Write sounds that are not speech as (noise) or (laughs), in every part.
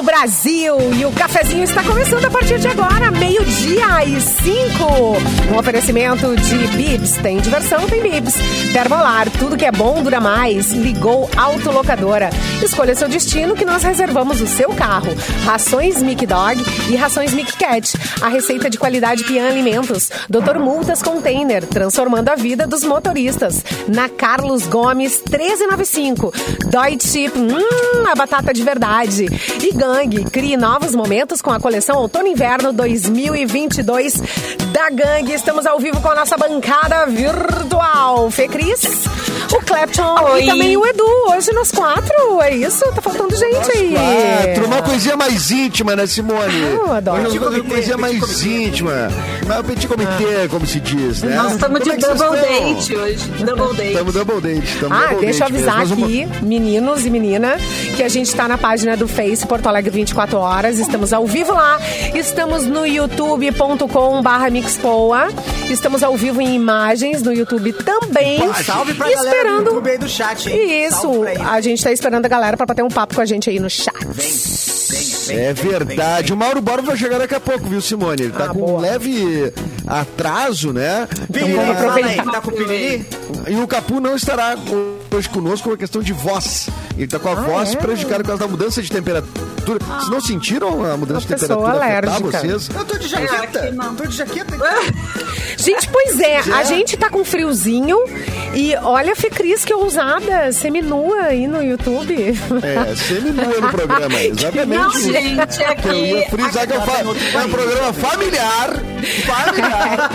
nosso Brasil. E o cafezinho está começando a partir de agora, meio-dia e cinco. Um oferecimento de Bibs. Tem diversão, tem Bibs. Termolar, tudo que é bom dura mais. Ligou Autolocadora. Escolha seu destino que nós reservamos o seu carro. Rações Mic Dog e rações Mic Cat. A receita de qualidade Pian Alimentos. Doutor Multas Container, transformando a vida dos motoristas. Na Carlos Gomes 1395. Dói Chip, hum, a batata de verdade. E Gang, crie novos momentos com a coleção Outono Inverno 2022 da Gang. Estamos ao vivo com a nossa bancada virtual. Fê Cris, o Clapton Oi. e também o Edu. Hoje nós quatro, é isso? Tá faltando gente aí. Quatro, uma coisinha mais íntima, né, Simone? Ah, eu adoro. Hoje nós uma coisinha mais íntima. Mas o petit comitê, como se diz, né? Nós estamos de é double date hoje. Double date. Estamos double date. tamo Ah, double deixa eu avisar mesmo. Aqui, meninos e menina, que a gente tá na página do Face Porto Alegre 24 horas. Estamos ao vivo lá. Estamos no youtube.com barra Mixpoa. Estamos ao vivo em imagens no YouTube também. Salve pra E galera do esperando. YouTube aí do chat, hein? Isso, a gente tá esperando a galera pra bater um papo com a gente aí no chat. Vem, vem, É vem, verdade. O Mauro Borba vai chegar daqui a pouco, viu, Simone? Ele tá Ah, com boa. um leve atraso, né? E, vamos fala aproveitar. aí, Tá com o piriri? e o Capu não estará hoje conosco por uma questão de voz. Ele tá com a voz é? prejudicada por causa da mudança de temperatura. Vocês não sentiram a mudança Uma de temperatura afetar alérgica. vocês? Eu tô de jaqueta. não. tô de jaqueta. (laughs) Gente, pois é, é. a gente tá com friozinho e olha a Fê Cris que ousada, seminua aí no YouTube. É, seminua no programa, exatamente. Não, isso. gente, é Que eu ia frisar que eu é um programa familiar. Familiar.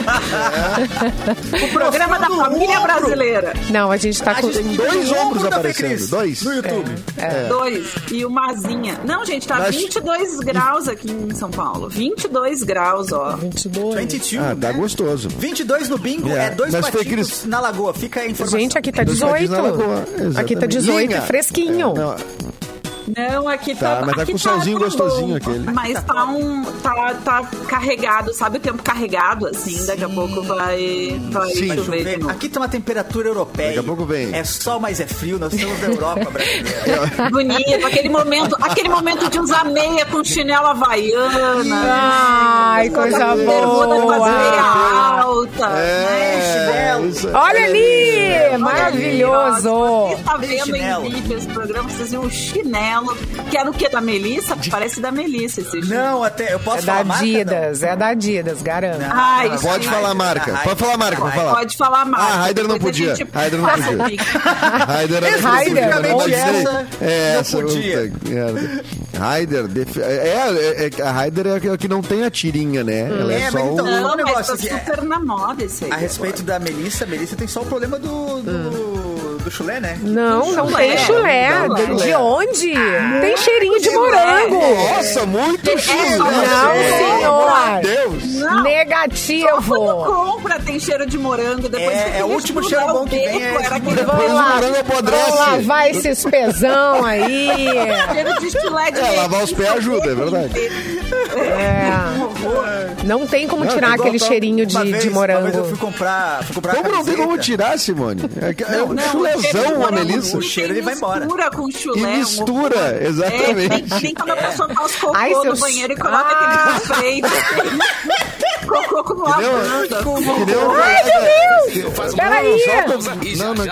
O programa da família brasileira. Não, a gente tá com... gente dois ombros ombro aparecendo, dois. No YouTube. Dois. E uma asinha. Não, gente, tá Mas- 22 graus aqui em São Paulo. 22 graus, ó. 22. 22, Ah, tá né? gostoso. 22 no bingo É, é, dois mas patinhos na lagoa. Fica a informação. Gente, aqui tá Dois patinhos 18. na lagoa, Aqui tá exatamente. 18 Linha. e fresquinho. É, não, Não, aqui Tá, tá. mas tá aqui com solzinho gostosinho bom, aquele. Mas tá um. Tá, tá carregado, sabe o tempo carregado, assim? Daqui a pouco vai. Vai Sim. Chover. Aqui tem uma temperatura europeia. Daqui a pouco vem. É sol, mas é frio. Nós estamos na Europa brasileira. (laughs) Bonito, aquele momento, aquele momento de usar meia com chinelo havaiana. Ai, né? coisa boa. meia alta. É, isso- Olha ali, Olha maravilhoso. Você está vendo Chinelo. em vídeo esse programa, vocês viram o chinelo, que era o que? Da Melissa? Parece da Melissa esse chinelo. Não, até. Eu posso É da falar marca, Adidas, é da Adidas, garanto. Ai, Não, Pode sim. falar a marca. Pode falar a marca, pode falar. Pode falar mais. Ah, Raider não podia. Raider não podia. (laughs) Raider era não pode essa. É, não essa podia. puta merda. Raider, def- é, é, é- a Raider é a que não tem a tirinha, né? Ela é, É, só mas então- o... Só um Não, mas negócio tá que é- super na moda esse aí. A respeito da Melissa, a Melissa tem só o problema do, do, do chulé, né? Não, não Chulé. tem chulé. Não, De, onde? tem cheirinho de morango. Nossa, muito chulé. Não, senhor. Deus. Não. Negativo. Quando compra tem cheiro de morango, depois É, é o último cheiro bom que vem, é era esse aquele Depois o morango apodrece. Vamos lavar esses pezão aí. (laughs) cheiro de chulé de É, lavar os pés ajuda, é verdade. (laughs) É. Um. Não tem como Não, tirar igual aquele cheirinho de, Uma de vez, Uma vez eu morango. fui comprar, fui comprar Como não tem como tirar, Simone? É, que- é um Não, chulezão, a morango Melissa. O cheiro, ele vai embora. Mistura com chulé. E um mistura, horror. exatamente. É, tem, tem quando a pessoa faz cocô Ai, no seus- banheiro e coloca Ah. aquele spray. cocô com uma banda. Um- Ai, meu Deus! Peraí! Não, não,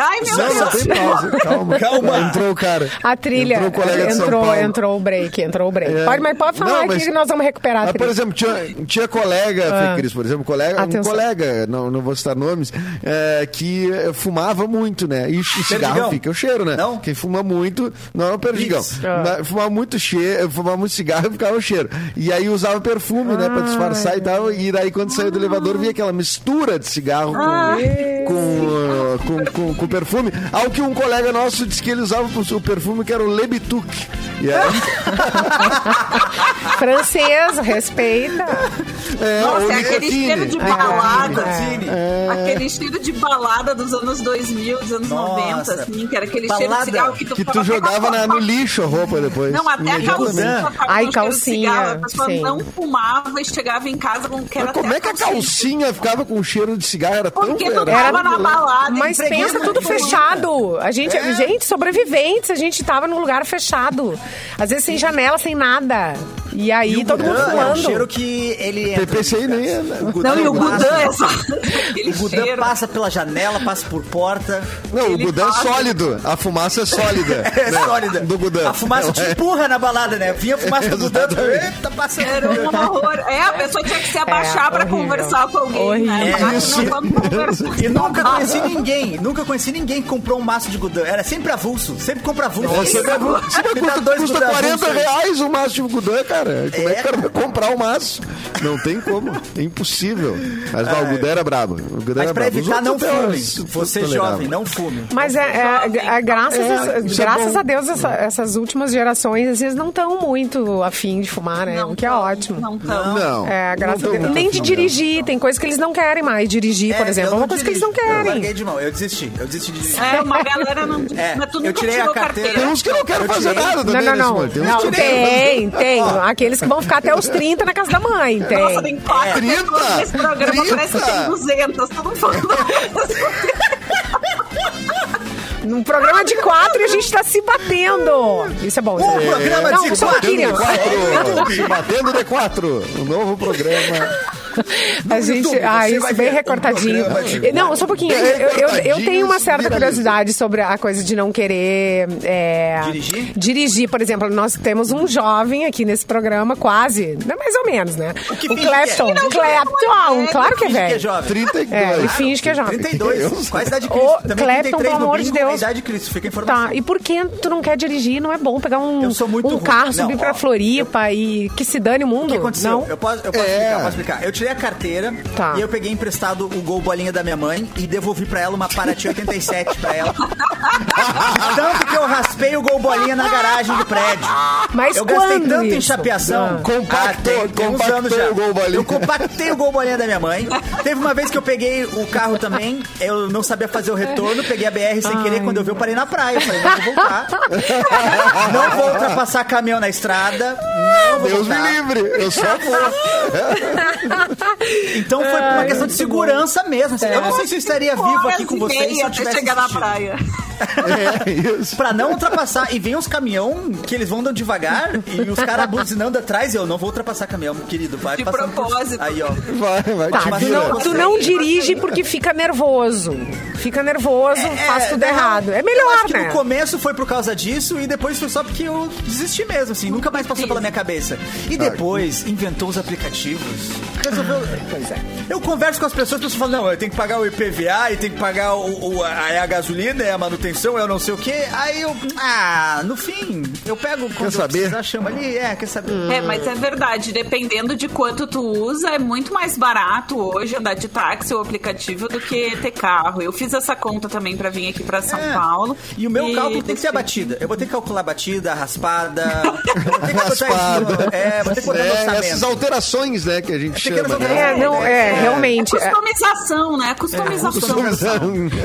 Ai, meu não, não Deus. tem pausa. Calma. Calma. Entrou o cara. A trilha Entrou o colega de São entrou, Paulo. entrou o break, entrou o break. É. Pode, mas pode falar Não, aqui mas- que nós vamos recuperar a Mas, por trilha. exemplo, tinha, tinha colega, Ah. Fê Cris, por exemplo, colega, um colega, não, não vou citar nomes, é, que eh, fumava muito, né? E, e cigarro Perdigão. fica o cheiro, né? Não? Quem fuma muito, não é o perdigão. Mas Fumava muito cheiro, fumava muito cigarro ficava o cheiro. E aí usava perfume, né? Pra disfarçar e tal. E daí quando saiu do elevador via aquela mistura de cigarro com, com, ah, com, com, com perfume. Ao que um colega nosso disse que ele usava o perfume que era o Lebituc. E aí, (laughs) Francês, respeita. é, Nossa, é aquele cheiro de É. balada. É. Aquele cheiro de balada dos anos 2000, dos anos Nossa. 90, assim, que era aquele cheiro Balada de cigarro que tu, Que tu jogava na- no lixo. a roupa depois. Não, até a calcinha. Ai, cheiro calcinha, cigarro, A pessoa sim. não fumava e chegava em casa com que era Mas como é que a calcinha ficava com cheiro de cigarro? Era tão Porque tu tava na balada. Mas pensa na tudo fechado. A gente, É. gente, sobreviventes, a gente tava num lugar fechado. Às vezes sem janela, sem nada. E aí E o todo mundo Gudan é um fumando. cheiro que ele entra. PPCI nem é. O Gudan, Não, e o passa- Gudan é só. O (laughs) Gudan cheiro. passa pela janela, passa por porta. Não, o Ele Gudan é sólido. A fumaça é sólida. (laughs) É né? sólida. Do Gudan. A fumaça te É. empurra na balada, né? Vinha a fumaça do Gudan. (laughs) Eita, passando. Era um horror. É, a pessoa tinha que se abaixar É, pra horrível. conversar com alguém, né? Horrível. Isso. Não vamos conversar. E nunca conheci ninguém, nunca conheci ninguém que comprou um maço de Gudan. Era sempre avulso, sempre compra avulso. Você Sempre avulso. Custa, Me dá dois custa Gudan 40 avulso aí. reais o maço de Gudan, cara. Como é, É. que o cara vai comprar o maço? Não tem como. É impossível. Mas não, o Gudan era brabo. O Mas era pra brabo. Os evitar, não fumem. os- Você jovem, não fume. Mas é, é- é- graças, É, é graças a Deus, essa- essas últimas gerações, às vezes, não estão muito afim de fumar, né? o que é ótimo. Não tão. Não. É, graças não a Deus. Nem de dirigir, tem coisas que eles não querem mais dirigir, por É, exemplo. É uma não coisa que eles não dirijo. Eu larguei querem. de mão, eu desisti. Eu desisti de dirigir. É, uma (laughs) galera não. É, Mas tu eu nunca a tirou carteira. Tem uns que não querem fazer nada Não, também, não, não. Simone? Tem uns Não, tem, tem. Aqueles que vão ficar até os 30 na casa da mãe, Nossa, tem. tem quatro 30? pessoas nesse programa, parece que 30? tem 200. Todo mundo. Num programa de quatro e a gente tá se batendo. Isso é bom. isso é Um programa Não, de só um quatro. quatro. Se batendo de quatro. O novo programa. A gente, YouTube, ah, isso bem um recortadinho. de Não, só um pouquinho. Eu, eu, eu tenho uma certa curiosidade sobre a coisa de não querer é, Dirigir? dirigir. Por exemplo, nós temos um jovem aqui nesse programa, quase, mais ou menos, né? que O Clapton. que é. O Clapton, claro que é Finge que é velho. jovem. 32. É, ele finge que é jovem. 32. Quase a idade de Cristo. Ô, Também Clapton, 33 pelo amor de é a Deus. idade de Cristo. Fica a informação. Tá, e por que tu não quer dirigir? Não é bom pegar um, Eu sou muito um carro, Não, subir pra ó, Floripa e que se dane o mundo? O que aconteceu? Não? Eu posso, eu posso explicar, posso explicar. Eu tirei a carteira Tá. e eu peguei emprestado o Gol Bolinha da minha mãe e devolvi pra ela uma Paraty 87 pra ela. (laughs) Tanto que eu raspei o Gol Bolinha na garagem do prédio. Mas eu gastei tanto em isso? chapeação. Ah. Compactou- tem, tem compactou anos já. o Gol Bolinha. Eu compactei o Gol Bolinha da minha mãe. Teve uma vez que eu peguei o carro também, eu não sabia fazer o retorno, peguei a BR sem querer, quando eu vi eu parei na praia. Eu falei, não vou voltar. (laughs) não vou ultrapassar caminhão na estrada. Não vou Deus me voltar. livre. Eu só vou. (laughs) Então foi uma questão de segurança mesmo. assim. Eu não sei se eu estaria vivo aqui com vocês se eu até tivesse chegar na praia. É isso. Pra não ultrapassar. E vem uns caminhão que eles vão andando devagar e os caras buzinando atrás e eu não vou ultrapassar caminhão, querido. Vai De passando por- propósito. Aí, ó. Vai, vai. Tá, tu não, tu não dirige porque fica nervoso. Fica nervoso, faz tudo não, errado. É eu melhor, acho que né? No começo foi por causa disso e depois foi só porque eu desisti mesmo, assim. Nunca mais passou pela minha cabeça. E depois inventou os aplicativos. Resolveu. Pois é. Eu converso com as pessoas, as pessoas falam, não, eu tenho que pagar o IPVA, e tenho que pagar o, o- a, é a gasolina, é a manutenção, é o não sei o quê. Aí eu, ah, no fim, eu pego quando eu saber? precisar, chama ali, é, quer saber. É, mas é verdade, dependendo de quanto tu usa, é muito mais barato hoje andar de táxi ou aplicativo do que ter carro. Eu fiz essa conta também pra vir aqui pra São É. Paulo. E o meu cálculo tem que ser a batida. Eu vou ter que calcular a batida, a raspada. eu vou ter que botar em cima. É, vou ter que botar no É, essas orçamento. alterações, né, que a gente chama. Né? É, não, é, realmente. é- Customização, né? Customização.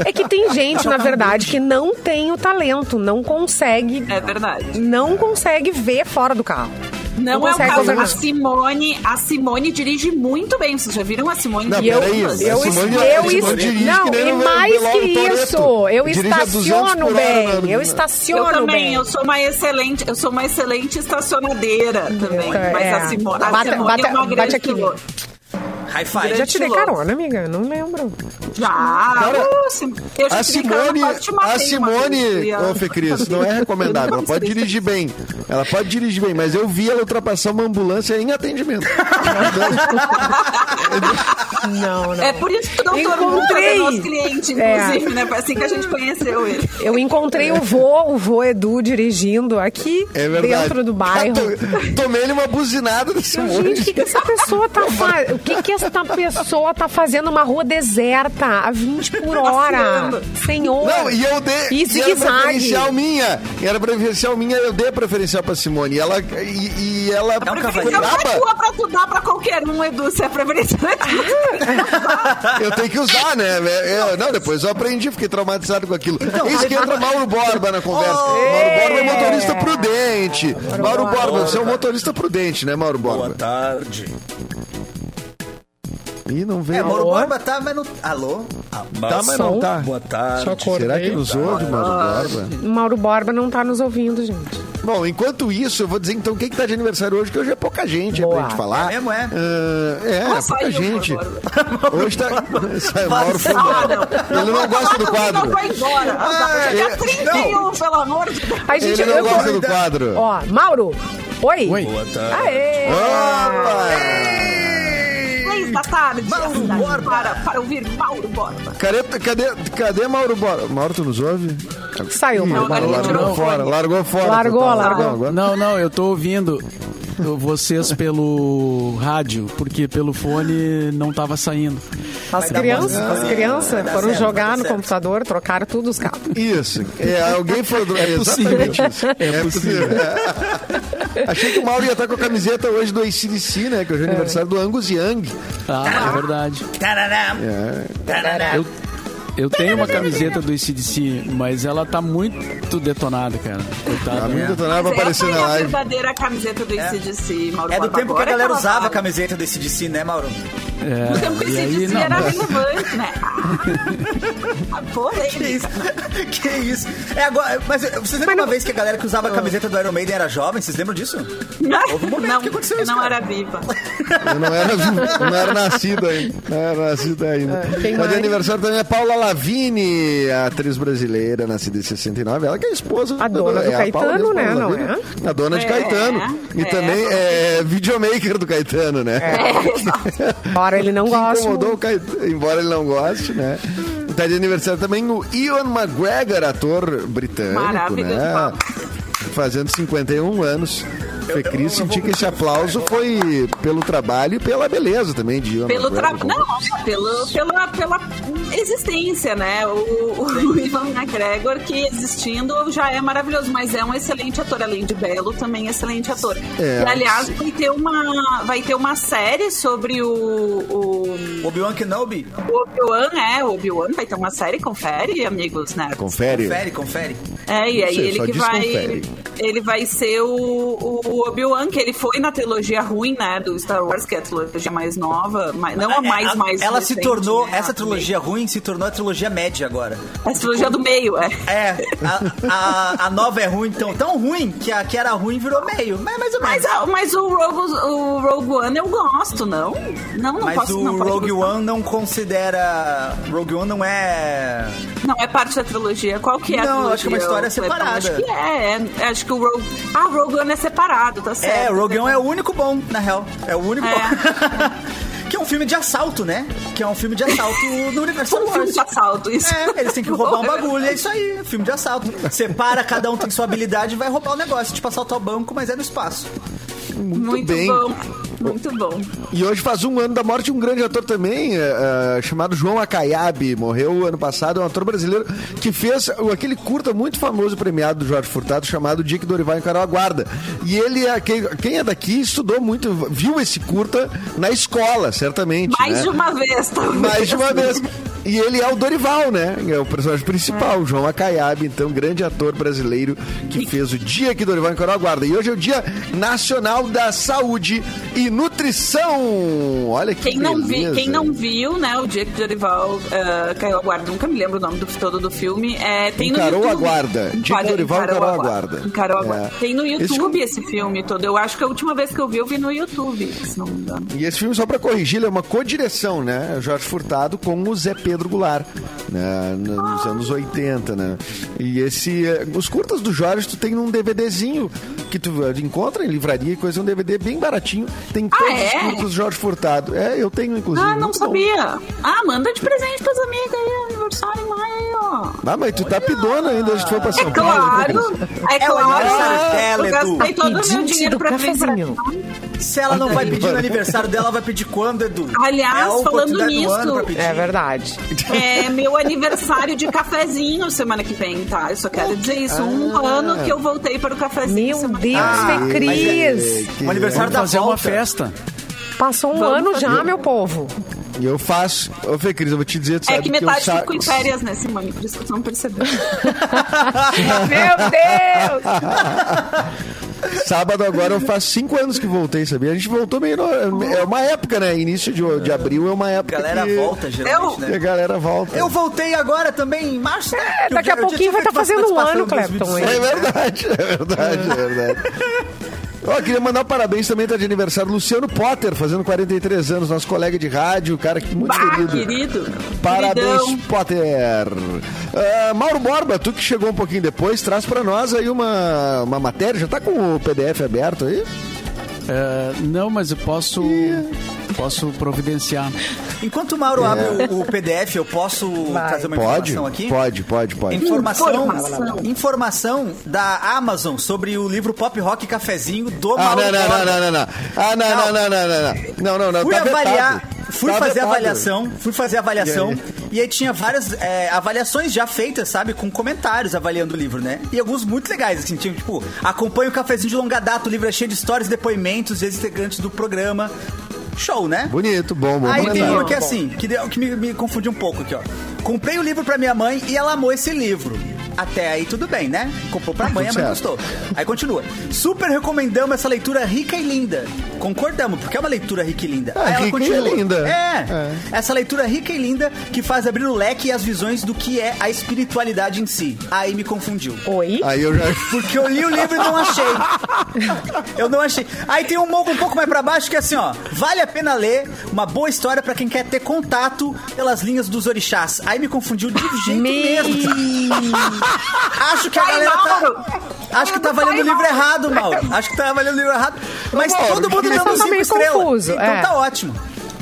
É que tem gente, na verdade, que não tem o talento, não consegue, É verdade. não consegue ver fora do carro. Não, Não é o consegue caso. governar. A Simone, a Simone dirige muito bem. Vocês já viram a Simone Não, eu, peraí, eu, a eu, Simone- eu, a Simone dirige não, que nem e mais que isso, eu Dirige a 200 estaciono bem, eu Eu estaciono também, bem. eu sou uma excelente, eu sou uma excelente estacionadeira também. É. Mas a Simone, a Bate- Simone bate- é uma bate grande aqui. piloto. High five. Já te dei estiloso. carona, amiga? Não lembro. Já, Cara, eu já A carona, Simone, matei a Simone, ô Fê Cris, não é recomendável. Ela pode dirigir bem. Ela pode dirigir bem, mas eu vi ela ultrapassar uma ambulância em atendimento. Não, não. É por isso que o doutor Encontrei. É nosso cliente, inclusive, né? Foi assim que a gente conheceu ele. Eu encontrei o vô, o vô Edu dirigindo aqui É dentro do bairro. To- (laughs) Tomei-lhe uma buzinada desse Eu, monte. Gente, o que, que essa pessoa tá fazendo? O que, que essa pessoa tá fazendo numa rua deserta a 20 por hora? Passeando. Senhor. Não, e eu dei. E era preferencial minha. Era preferencial minha, eu dei a preferencial pra Simone. E ela. E, e ela É um Preferência cavaleiro. não é tua pra tu dar pra qualquer um, Edu, se é preferência. (laughs) Eu tenho que usar, né? Eu- não, depois eu aprendi, fiquei traumatizado com aquilo. Eis que entra Mauro Borba na conversa. Mauro Borba é motorista prudente. Mauro Borba, você é um motorista prudente, né, Mauro Borba? tarde. Ih, não É, veio. Mauro Borba tá, mas não... Alô? Ah, Tá, mas não tá. Boa tarde. Acordei. Será que nos ouve, Mauro Borba? Mauro Borba não tá nos ouvindo, gente. Bom, enquanto isso, eu vou dizer então quem que tá de aniversário hoje, que hoje é pouca gente é Boa. pra gente falar. É mesmo, é? Ah, é, Ah, é pouca saiu, gente. Mauro Hoje tá. Sai, Mauro foi Ah, embora. não. Ele não gosta do Não quadro. vai embora. Ah, é- 31, pelo amor de Deus. Ai, gente, Ele não gosta do quadro. Ó, Mauro. Oi. Oi. Boa tarde. Aê. Opa! Três da tarde. Mauro Borba. Para, para ouvir Mauro Borba. Cadê, cadê, cadê Mauro Borba? Mauro, tu nos ouve? Saiu, Ih, Mauro. Largou o fora, largou fora. Largou, Tá, largou. Não, não, eu tô ouvindo vocês pelo rádio, porque pelo fone não tava saindo. As crianças, as crianças foram certo, jogar no certo. computador, trocaram tudo os cabos. Isso. É, alguém foi. do- É possível. Exatamente isso. É possível. É. Achei que o Mauro ia estar com a camiseta hoje do ACDC, né? Que hoje é aniversário do Angus Young. Ah, é verdade. Tarará. É. Tarará. Eu, eu tenho uma camiseta do ICDC, mas ela tá muito detonada, cara. Coitada. Tá muito né? detonado pra aparecer na é a live. verdadeira camiseta do ICDC, Mauro É do Borba. tempo que a Agora galera ela usava a camiseta desse DC, né, Mauro? É, No tempo que o e aí, não, era mas- relevante, né? (laughs) Ah, Que isso? polêmica. que isso? É agora, mas vocês lembram Mas não- uma vez que a galera que usava a camiseta do Iron Maiden era jovem? Vocês lembram disso? Houve um momento Não, que aconteceu eu isso, não cara. era viva. Eu não era, não era nascido ainda. Não era nascido ainda. quem Mas de aniversário também é Paula Lavigne, a atriz brasileira, nascida em 69. Ela que é a esposa A dona do é a Paula Caetano, né, não Lavigne. A dona de É, Caetano. E é, também é videomaker do Caetano, né? (laughs) Embora ele não goste. incomodou o embora ele não goste, né? Tá de aniversário também o Ian McGregor, ator britânico, né? Fazendo 51 anos. Fê Cris, senti que esse aplauso foi pelo trabalho e pela beleza também de Ian Pelo trabalho. Não, pelo, pela, pela existência, né? O, o (laughs) Ivan McGregor, que existindo já é maravilhoso, mas é um excelente ator, além de belo, também excelente ator. É. E, aliás, vai ter uma, vai ter uma série sobre o, o, Obi-Wan Kenobi? o Obi-Wan, é, o Obi-Wan vai ter uma série, confere, amigos, né? Confere. Confere, confere. É, e aí sei, ele que vai. confere. Ele vai ser o, o Obi-Wan, que ele foi na trilogia ruim, né? Do Star Wars, que é a trilogia mais nova. Mas, não a mais, Ela- mais. Ela se recente, tornou, né? essa trilogia ruim se tornou a trilogia média agora. A trilogia do meio, é. É, a, a, a nova é ruim, tão, tão ruim que a que era ruim virou meio. Mas mais ou menos. Mas, a- mas o, Rogue, o Rogue One eu gosto, não? Não, não Mas posso o não pode Rogue gostar. One não considera. Rogue One não é. Não é parte da trilogia. Qual que é a Não, trilogia? acho que é uma história separada. Acho que é, é. Acho que o Rogue. Ah, o Rogue One é separado, tá certo. É, o Rogue One é o único bom, na real. É o único É. bom. (laughs) que é um filme de assalto, né? Que é um filme de assalto no universo (laughs) um filme de assalto, isso. É, eles têm que (laughs) roubar um bagulho, é isso aí, filme de assalto. Separa, cada um tem sua habilidade e vai roubar o negócio, tipo assaltar o banco, mas é no espaço. Muito bem. bom. Muito bom. E hoje faz um ano da morte de um grande ator também, eh, chamado João Acaiabe. Morreu ano passado, é um ator brasileiro que fez aquele curta muito famoso premiado do Jorge Furtado, chamado Dick Dorival Encarou a Guarda. E ele, é, quem, quem é daqui, estudou muito, viu esse curta na escola, certamente. Mais né? de uma vez, talvez. Mais de uma vez. E ele é o Dorival, né? É o personagem principal, o João Acaiabe, então, grande ator brasileiro que fez o dia que Dorival encarou a guarda. E hoje é o Dia Nacional da Saúde e Nutrição. Olha que Quem não, vi, quem não viu, né, o dia que Dorival eh, caiu a guarda, nunca me lembro o nome do, todo do filme. É, tem Encarou no a YouTube. guarda. Dia que Dorival encarou a guarda. Encarou a É. guarda. Tem no Esse YouTube filme- esse, filme todo. Eu acho que a última vez que eu vi, eu vi no YouTube, se não me engano. E esse filme, só pra corrigir, ele é uma co-direção, né? Jorge Furtado com o Zé Pedro Goulart, né? nos anos 80, né? E esse... eh, Os curtas do Jorge, tu tem num DVDzinho que tu eh, encontra em livraria e coisa, um DVD bem baratinho. Tem todos é? os curtas do Jorge Furtado. É, eu tenho, inclusive. Ah, não muito bom. sabia. Ah, manda de presente pras amigas aí, aniversário em maio aí, ó. Ah, mas tu tá pidona ainda, a gente foi pra São É Paulo. claro, é É o claro. Gastei todo o meu dinheiro pra cafezinho. Se ela não vai pedir no aniversário dela, ela vai pedir quando, Edu? Aliás, é falando nisso. É verdade. É meu aniversário de cafezinho semana que vem, tá? Eu só quero dizer isso. Um Ah. ano que eu voltei para o cafezinho. Meu Deus, que vem. Fê Cris. é que- Um aniversário Vamos da fazer uma volta. festa. Passou um Vamos ano fazer. já, meu povo. E eu faço. Ô, Fê Cris, eu vou te dizer, tu É sabe que eu metade sa- ficou em férias nesse ano, por isso que vocês não perceberam. Meu Deus! Sábado agora eu faço cinco anos que voltei, sabia? A gente voltou meio. No, é uma época, né? Início de, de abril é uma A época. galera que, volta, geralmente, que a né? galera volta. Eu voltei agora também em março. né? Que daqui eu a eu pouquinho vai tá feito fazendo um ano, Clepton, 2018, É né? verdade, é verdade, é verdade. Ó, queria mandar um parabéns também, tá de aniversário, Luciano Potter, fazendo 43 anos, nosso colega de rádio, cara que muito Bah, querido. querido. Parabéns, Queridão. Potter. Ah, Mauro Borba, tu que chegou um pouquinho depois, traz pra nós aí uma, uma matéria. Já tá com o PDF aberto aí? É, não, mas eu posso, posso providenciar. Enquanto o Mauro abre o, o PDF, eu posso Vai. trazer uma Pode? informação aqui? Pode, pode, pode. Informação, Informação. informação da Amazon sobre o livro Pop Rock Cafezinho do Ah, Mauro não, não, não, não, não, não. Ah, não, não, não, não, não, não. Não, não, não. Fui tá avaliar, vetado. Fui Tá fazer vetado. avaliação, fui fazer avaliação E aí? e aí tinha várias é, avaliações já feitas, sabe, com comentários avaliando o livro, né? E alguns muito legais, assim, tinha tipo, acompanha o cafezinho de longa data, o livro é cheio de histórias, depoimentos, e integrantes do programa. Show, né? Bonito, bom, bom. Aí tem uma que é assim, que, deu- que me, me confundiu um pouco aqui, ó. Comprei o livro pra minha mãe e ela amou esse livro. Até aí tudo bem, né? Comprou pra mãe, a mãe certo. gostou. Aí continua. Super recomendamos essa leitura rica e linda. Concordamos, porque é uma leitura rica e linda. Ah, Aí ela rica e continua. linda. É, Essa leitura rica e linda que faz abrir o leque e as visões do que é a espiritualidade em si. Aí me confundiu. Oi? Aí eu já... Porque eu li o livro e não achei. Eu não achei. Aí tem um mogo um pouco mais pra baixo que é assim, ó. Vale a pena ler, uma boa história pra quem quer ter contato pelas linhas dos orixás. Aí me confundiu de jeito mesmo. (laughs) Acho que a galera tá. Acho que tá valendo o livro errado, Mauro. Acho que tá valendo o livro errado. Mas todo mundo dando tá cinco estrelas. confuso, Então é. tá ótimo.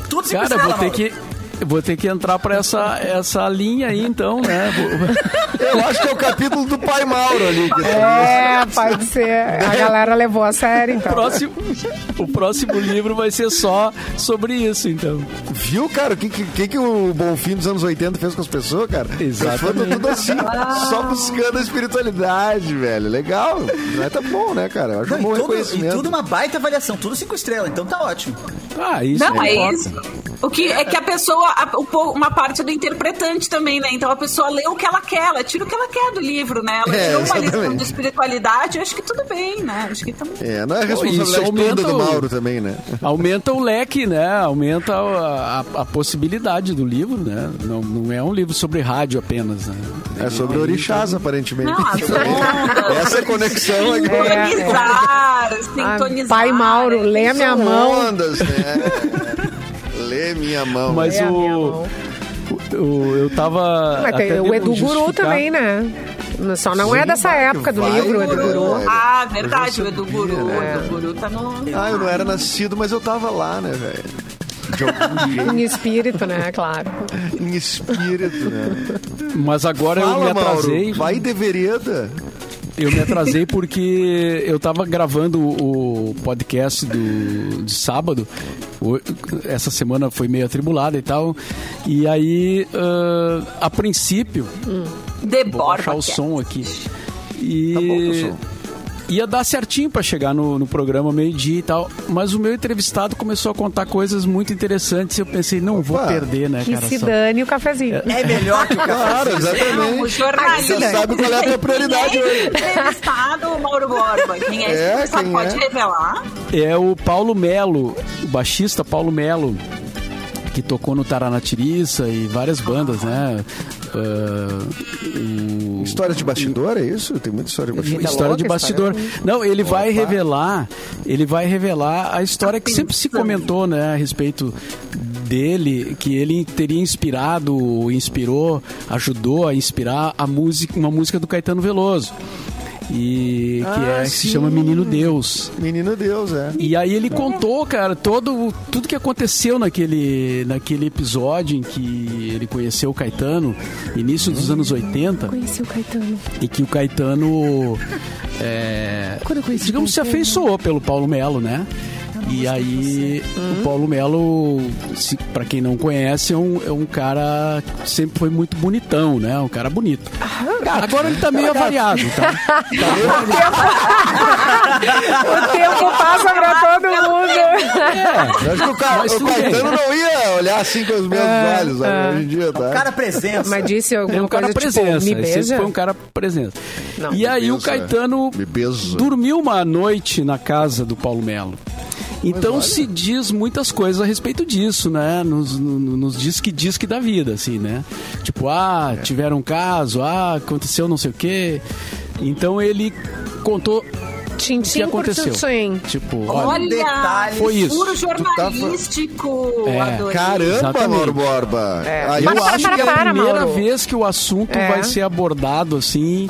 Tudo cinco Cara, vou ter que. Vou ter que entrar pra essa, essa linha aí, então, né? (laughs) Eu acho que é o capítulo do Pai Mauro ali. que- É, pode ser. A galera levou a sério, O então. próximo, o próximo livro vai ser só sobre isso, então. Viu, cara, o que, que, que o Bonfim dos anos 80 fez com as pessoas, cara? Exatamente. Foi tudo assim, só buscando a espiritualidade, velho. Legal. Mas tá bom, né, cara? Eu acho Não, um bom e, tudo, e tudo uma baita avaliação, tudo cinco estrelas, então tá ótimo. Ah, isso Não, não é importa. isso. O que é que a pessoa, a- o uma parte do interpretante também, né? Então a pessoa lê o que ela quer, ela tira o que ela quer do livro, né? Ela É, tirou uma lição de espiritualidade, eu acho que tudo bem, né? Acho que também. É, não é responsabilidade aumenta toda do o- Mauro também, né? Aumenta o leque, né? Aumenta a, a- a possibilidade do livro, né? Não, não é um livro sobre rádio apenas, né? É sobre orixás, aparentemente. Não. Essa conexão aqui. É, Sintonizar, Ah, sintonizar. Pai Mauro, lê a minha mão. ondas, né? Lê minha mão. Mas É a minha o, mão. o, o- Eu tava. Mas o Edu Guru também, né? Só não é Sim, dessa vai, época do vai, livro, Edu Guru. Ah, verdade, o Edu Guru. O Edu Guru tá no. Ah, eu não era nascido, mas eu tava lá, né, velho? De algum (laughs) jeito. Em espírito, né? Claro. Em espírito, né? Mas agora eu me Fala, atrasei. Mauro. Vai de vereda. Eu me atrasei porque eu tava gravando o podcast do, de sábado. Essa semana foi meio atribulada e tal. E aí, ah, a princípio, The vou baixar o som aqui. E Tá bom, pessoal. Ia dar certinho pra chegar no, no programa meio-dia e tal. Mas o meu entrevistado começou a contar coisas muito interessantes. E eu pensei, não vou Opa. perder, né, Que cara? se só- dane o cafezinho. É melhor que o café. Claro, Não, o exatamente. jornalista. Já sabe qual é a tua prioridade Quem hoje. é entrevistado, Mauro Borba. Quem é, É, quem Pode é? revelar? É o Paulo Melo, o baixista Paulo Melo, que tocou no Taranatiriça e várias bandas, né? Ah, o- História de bastidor, é isso? Tem muita história de bastidor. Vida história de bastidor. história Não, ele vai Opa. revelar, ele vai revelar a história que sempre se comentou, né, a respeito dele, que ele teria inspirado, inspirou, ajudou a inspirar a música, uma música do Caetano Veloso. E que Ah, é que se chama Menino Deus. Menino Deus, é. E aí ele contou, cara, todo tudo que aconteceu naquele, naquele episódio em que ele conheceu o Caetano, início dos anos 80, Conheci o Caetano. e que o Caetano, é, Quando eu conheci digamos, o se Caetano. afeiçoou pelo Paulo Melo, né? E aí, o Paulo Melo, pra quem não conhece, é um, é um cara que sempre foi muito bonitão, né? Um cara bonito. Agora ele tá meio avariado, tá? (laughs) (laughs) O tempo passa pra todo mundo. É, Eu acho que o, Ca- o. Caetano não ia olhar assim com os mesmos olhos sabe, hoje em dia, tá? Cara presença. Mas disse É alguma um cara coisa presença. tipo, me beija? foi um cara presença. Não, e aí o é. Caetano dormiu uma noite na casa do Paulo Melo. Então se diz muitas coisas a respeito disso, né? Nos, no- nos diz que diz que da vida, assim, né? Tipo, ah, tiveram um caso, ah, aconteceu não sei o quê. Então ele contou o que aconteceu. tintim. Tipo, olha, Olha, detalhe. Foi isso. Furo Tu jornalístico. É. Caramba. Mauro Borba. É. Aí Para, eu para, acho para, que para. é a primeira Mauro. vez que o assunto É. vai ser abordado assim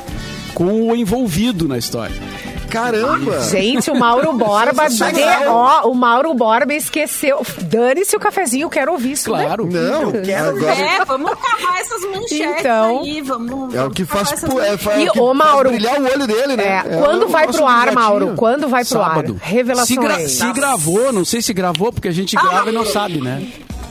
com o envolvido na história. Caramba! Gente, o Mauro (laughs) Borba, de- ó, o Mauro Borba esqueceu. Dane-se o cafezinho, quero ouvir isso. né? Claro. Não, quero agora É, vamos cavar essas manchetes Então. aí, vamos... é o que faz, pu- é, faz, E o que o faz Mauro- brilhar o olho dele, né? É, quando o vai pro ar, gatinho. Mauro? Quando vai pro Sábado. ar? Revelações. Se, gra- se gravou, não sei se gravou, porque a gente grava e não sabe, né?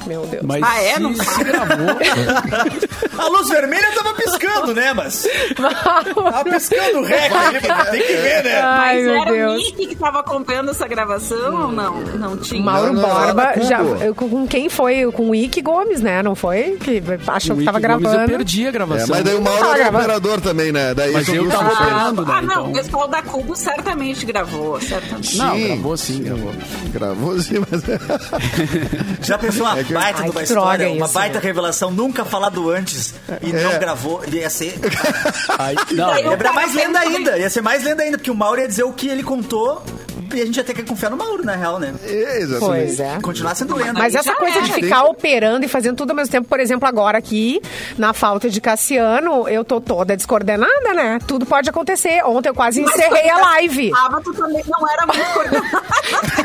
Meu Deus. Mas Ah, é? se, Não se sabe? gravou. (laughs) A luz vermelha tava piscando, né? Mas. Tava piscando o rec ali, tem que ver, né? Ai, Mas meu era o Deus. Nick que tava acompanhando essa gravação ou não? Não tinha. Mauro Não, não, Borba, já, com quem foi? Com o Ike Gomes, né? Não foi? Que achou O que tava Gomes gravando. eu perdi a É, gravação. mas daí o Mauro era o gravando. operador também, né? Daí Mas eu tava operando, né? Ah, não, Então- o pessoal da Cubo certamente gravou, certamente. Não, gravou sim, gravou. Gravou sim, mas... (laughs) (laughs) Já pensou que- baita Ai, de uma história, uma isso, baita né? revelação nunca falado antes e É. não gravou? Ia ser. Aí, não, Ia mais lenda ainda, ia ser mais lenda ainda, porque o Mauro ia dizer o que ele contou e a gente ia ter que confiar no Mauro, na real, né? É, exatamente. Pois é. Continuar sendo lenda. Mas essa coisa de ficar operando e fazendo tudo ao mesmo tempo, por exemplo, agora aqui, na falta de Cassiano, eu tô toda descoordenada, né? Tudo pode acontecer. Ontem eu quase encerrei a live. Sábado também não era muito coordenado.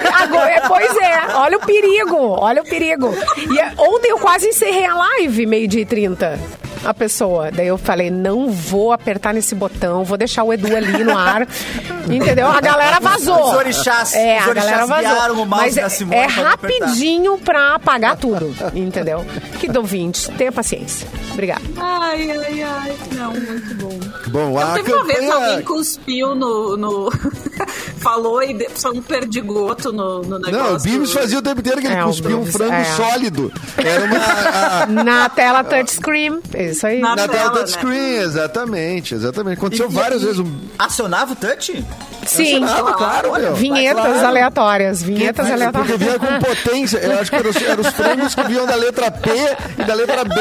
(laughs) Agora, pois é, olha o perigo, olha o perigo. E é, ontem eu quase encerrei a live, meio-dia e 30. A pessoa. Daí eu falei, não vou apertar nesse botão, vou deixar o Edu ali no ar. (laughs) Entendeu? A galera vazou. Os orixás- é, os a orixás galera vazou. o mouse Mas da é, Simone é rapidinho pra apagar tudo. Entendeu? Que ouvinte, tenha paciência. Obrigada. Ai, ai, ai. Não, muito bom. Bom, a teve uma vez alguém cuspiu no. no- (laughs) falou e deu só um perdigoto no, no negócio. Não, o Bibs fazia o tempo inteiro que ele É, o cuspia um frango é. sólido. Era uma... a- (laughs) a- Na tela touchscreen. Isso aí. Na- na tela touchscreen, exatamente, exatamente. Aconteceu E- várias e- vezes. Um... Acionava o touch? Sim. Ah, claro, meu. Vinhetas Claro. aleatórias. Vinhetas Porque aleatórias. vinha com (laughs) potência. Eu acho que eram os, eram os frangos que vinham da letra P e da letra B.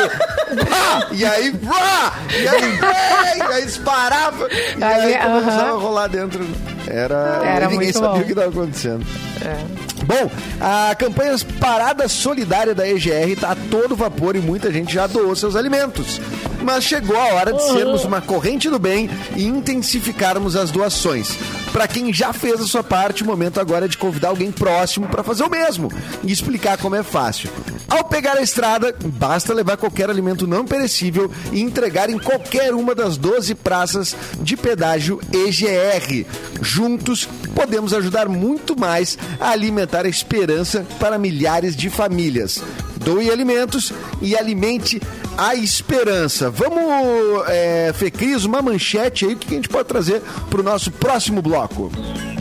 E aí! E aí, e aí disparava. E aí, Aí, começava aham. a rolar dentro. Era. Era ninguém muito sabia bom. o que estava acontecendo. Bom, a campanha Parada Solidária da EGR está a todo vapor e muita gente já doou seus alimentos. Mas chegou a hora de sermos uma corrente do bem e intensificarmos as doações. Para quem já fez a sua parte, o momento agora é de convidar alguém próximo para fazer o mesmo e explicar como é fácil. Ao pegar a estrada, basta levar qualquer alimento não perecível e entregar em qualquer uma das 12 praças de pedágio EGR. Juntos, podemos ajudar muito mais a alimentar a esperança para milhares de famílias. Doe alimentos e alimente a esperança. Vamos, é, Fê Cris, uma manchete aí, o que a gente pode trazer para o nosso próximo bloco?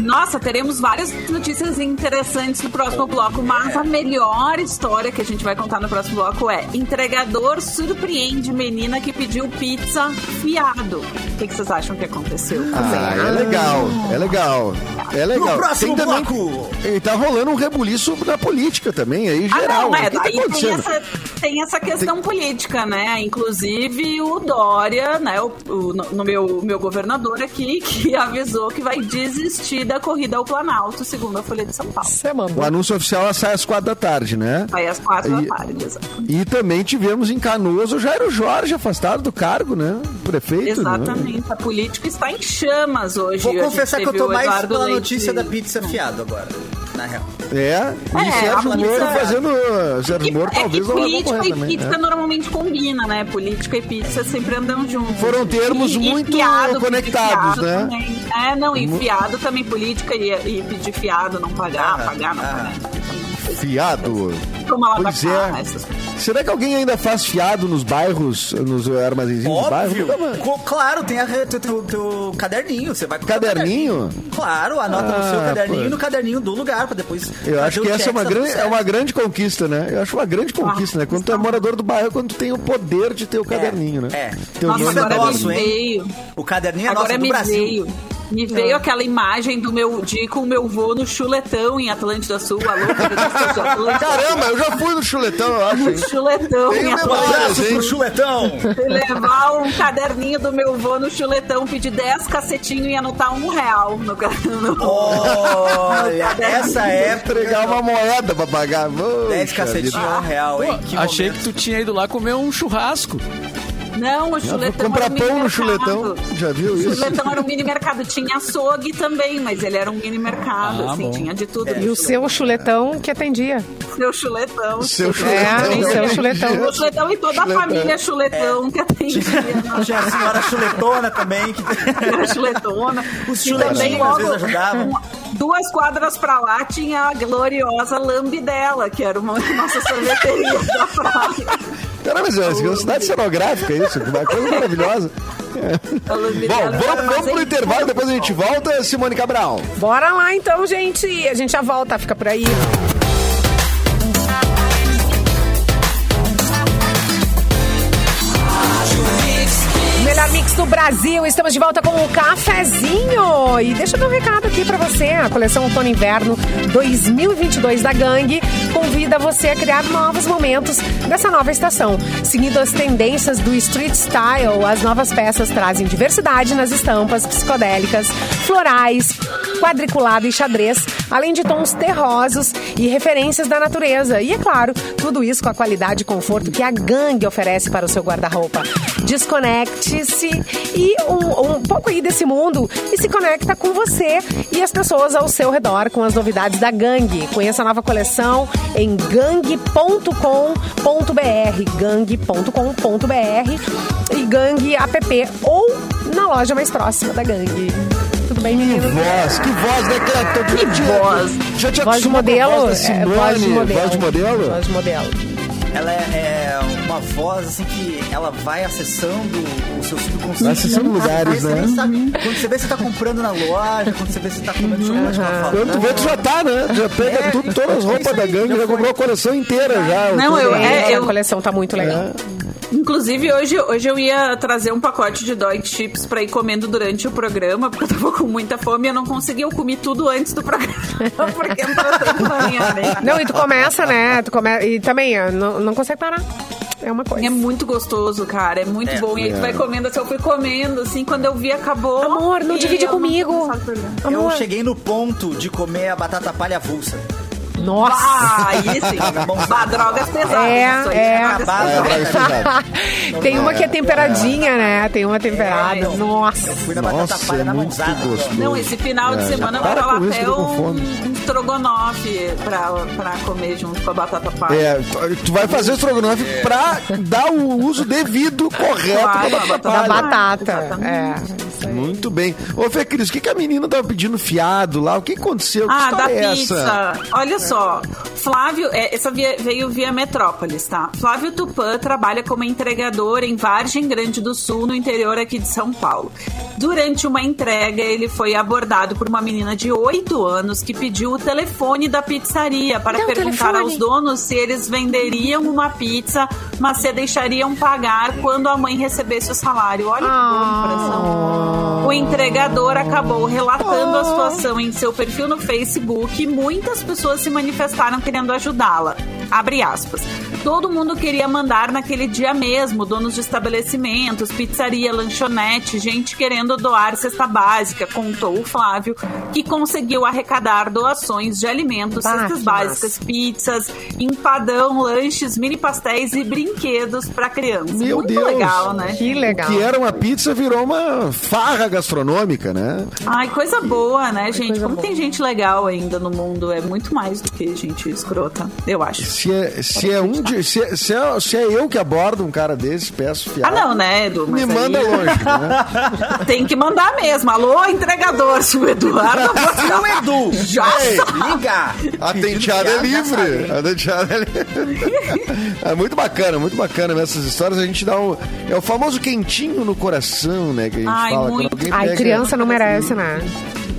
Nossa, teremos várias notícias interessantes no próximo bloco, mas a melhor história que a gente vai contar no próximo bloco é: entregador surpreende menina que pediu pizza fiado. O que, que vocês acham que aconteceu? Ah, é legal, é legal. É legal. No próximo também- bloco. E tá rolando um rebuliço na política também, aí, Ah, geral. não, é, o que tá daí tem essa, tem essa questão política, né? Inclusive o Dória, né, o, o- no meu, meu governador aqui, que (laughs) avisou que vai desistir da corrida ao Planalto, segundo a Folha de São Paulo. Você mandou. O anúncio oficial sai às quatro da tarde, né? Vai às quatro E- da tarde, exato. E também tivemos em Canoas o Jairo Jorge afastado do cargo, né? Prefeito. Né? Exatamente. A política está em chamas hoje. Vou confessar que eu tô mais Eduardo pela Leite- notícia da pizza fiado agora, na real. É, e É, Sérgio a Moro polícia- fazendo. Sérgio É Moro que talvez não vai política e também. pizza né? normalmente combina, né? Política e pizza sempre andam juntos. Foram termos muito fiado, conectados, né? também. É, não, e fiado também, política e, e pedir fiado, não pagar, pagar, não pagar. Fiado. Como ela Pois pagar, é. essas coisas. Será que alguém ainda faz fiado nos bairros, nos armazenzinhos do bairro? Co- Claro, tem a, teu, teu, teu caderninho. Você vai o teu Caderninho? Claro, anota no seu Ah, caderninho pô. e no caderninho do lugar, pra depois. Eu fazer acho o que essa é uma, tá tudo grande, é certo. uma grande conquista, né? Eu acho uma grande conquista, né? Quando tu é morador do bairro, quando tu tem o poder de ter o caderninho, né? é. Teu Nossa, nome Nossa, na agora nosso, me caderninho. hein? veio. O caderninho é Agora nosso do me Brasil. veio. Me veio aquela imagem do meu de com o meu vô no chuletão em Atlântida Sul. Alô, Atlântida Sul. Atlântida Caramba, eu já fui no chuletão, eu acho. Sul. Chuletão Tem em Atlântida pro chuletão. Fui levar um caderninho do meu vô no chuletão, pedir 10 cacetinhos e anotar um real no caderno. (laughs) Olha, essa época. Entregar uma moeda pra pagar. 10 cacetinhos é um real, hein? Que Achei momento. que tu tinha ido lá comer um churrasco. Não, o chuletão comprar era um pão no mini chuletão. mercado. Já viu O isso? chuletão era um mini mercado. Tinha açougue também, mas ele era um mini mercado, Ah, assim, bom. tinha de tudo. E o seu chuletão que atendia. Seu chuletão. Seu É, chuletão. o seu chuletão. O chuletão e toda a Chuletão. família chuletão que atendia. (laughs) Tinha a senhora chuletona também. Que... Era chuletona. Os chuletinhos às vezes ajudavam. duas quadras pra lá tinha a gloriosa Lambidela, que era uma (laughs) nossa sorveteria da praia. Cara, mas é uma cidade cenográfica isso, uma coisa maravilhosa. Bom, vamos, vamos pro intervalo, depois a gente volta. Simone Cabral. Bora lá então, gente. A gente já volta, fica por aí. Do Brasil, estamos de volta com o cafezinho. E deixa eu dar um recado aqui pra você. A coleção Outono Inverno 2022 da Gangue convida você a criar novos momentos dessa nova estação. Seguindo as tendências do street style, as novas peças trazem diversidade nas estampas psicodélicas, florais, quadriculado e xadrez, além de tons terrosos e referências da natureza. E é claro, tudo isso com a qualidade e conforto que a Gangue oferece para o seu guarda-roupa. Desconecte-se e um, um pouco aí desse mundo e se conecta com você e as pessoas ao seu redor com as novidades da Gangue. Conheça a nova coleção em gangue.com.br, gangue.com.br e Gangue app ou na loja mais próxima da Gangue. Tudo bem, menino? Voz, que voz, né? Que voz. Já te Voz de modelo? Voz, da É, voz de modelo. Voz de modelo? Voz de modelo. Ela é, é uma voz assim que ela vai acessando o seu subconsciente. Vai acessando lugares, Você né? nem sabe. Quando você vê você tá comprando na loja, quando você vê você tá comendo chocolate com a falda. Quando tu vê, tu já tá, né? Já pega É, tudo, todas as é roupas da gangue, já já comprou a coleção inteira já. Não, eu- É, É, a coleção tá muito legal. Inclusive, hoje, hoje eu ia trazer um pacote de dog chips pra ir comendo durante o programa, porque eu tava com muita fome e eu não consegui. Eu comi tudo antes do programa, (laughs) porque entrou tanto na minha mente. Não, e tu começa, né? Tu come... E também, não, não consegue parar. É uma coisa. É muito gostoso, cara. É muito É. bom. E aí tu vai comendo, assim, eu fui comendo, assim, quando eu vi, acabou. Amor, não divide eu não comigo. dentro. Eu cheguei no ponto de comer a batata palha avulsa. Nossa! Ah, aí sim. (laughs) bah, drogas pesadas. É, isso aí, é. drogas É, pesadas. vai. (laughs) Tem uma que é temperadinha, né? Tem uma temperada. É, Nossa! Fui na batata Nossa, palha é na muito gostoso. Não, esse final de É, semana eu com isso, até eu um, um estrogonofe pra, pra comer junto com a batata palha. É, tu vai fazer o estrogonofe pra dar o uso devido, correto Claro, pra a batata Da batata palha. batata. Exatamente. É. Muito bem. Ô, Fê Cris, o que, que a menina tava pedindo fiado lá? O que aconteceu? Que Ah, da é pizza. essa? Olha só, Flávio, é, essa via- veio via Metrópolis, tá? Flávio Tupã trabalha como entregador em Vargem Grande do Sul, no interior aqui de São Paulo. Durante uma entrega, ele foi abordado por uma menina de 8 anos que pediu o telefone da pizzaria para Dá perguntar aos donos se eles venderiam uma pizza, mas se deixariam pagar quando a mãe recebesse o salário. Olha que dor no coração. O entregador acabou relatando a situação em seu perfil no Facebook e muitas pessoas se manifestaram querendo ajudá-la. Abre aspas. Todo mundo queria mandar naquele dia mesmo, donos de estabelecimentos, pizzaria, lanchonete, gente querendo doar cesta básica, contou o Flávio, que conseguiu arrecadar doações de alimentos, Bah, cestas básicas, pizzas, empadão, lanches, mini pastéis e brinquedos para crianças. Meu Muito Deus. legal, né? Que legal. Que era uma pizza, virou uma farra gastronômica, né? Ai, coisa boa, né, gente? coisa Como boa. tem gente legal ainda no mundo, é muito mais do que gente escrota, eu acho. Se é, se é um de, se, é, se, é, se é eu que abordo um cara desse, peço Ah, fiado. não, né, Edu? Me Mas manda aí longe, (laughs) né? Tem que mandar mesmo. Alô, entregador, se o Eduardo... (laughs) Seu Edu! Já Ei, Liga! A tenteada é livre. A tenteada é livre. (laughs) É muito bacana, muito bacana nessas histórias. A gente dá um. É o famoso quentinho no coração, né? Que a gente Ai, fala. muito. Ai, pega- criança não merece, né?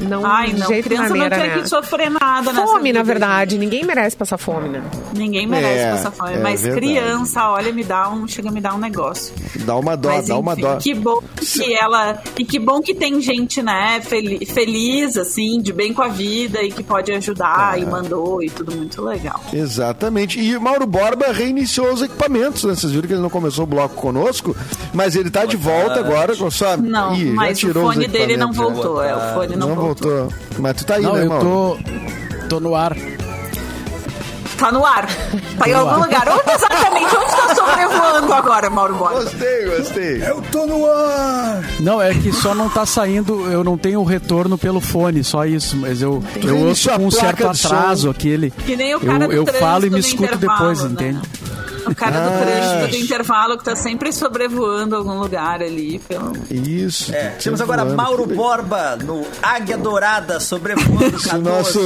Não, Ai, de não, jeito criança maneira, não tinha né? que sofrer nada Fome, na verdade. Ninguém merece passar fome, né? Ninguém merece É, passar fome. é mas verdade. criança, olha, me dá um. Chega a me dar um negócio. Dá uma dó, Mas, dá uma enfim, dó. Que bom que ela. E que bom que tem gente, né, fel- feliz, assim, de bem com a vida e que pode ajudar e mandou e tudo muito legal. Exatamente. E Mauro Borba reiniciou os equipamentos, né? Vocês viram que ele não começou o bloco conosco, mas ele tá de volta agora, com só. Não, Ih, mas o fone dele não já. voltou. É, o fone não, Não voltou. Voltou. Mas tu tá aí, Não, né, eu Mauro? tô, tô no ar. Tá no ar. Tá em algum ar. lugar. Onde exatamente? Onde tá sobrevoando agora, Mauro Borba? Gostei, gostei. Eu tô no ar! Não, é que só não tá saindo, eu não tenho retorno pelo fone, só isso. Mas eu, eu ouço a com um certo som. atraso aquele. Que nem o cara eu, do eu falo e me escuto depois, né? entende? O cara do trânsito do intervalo que tá sempre sobrevoando algum lugar ali. Pelo... Isso. É, temos agora. Mauro. Borba no Águia Dourada sobrevoando Canoas. nosso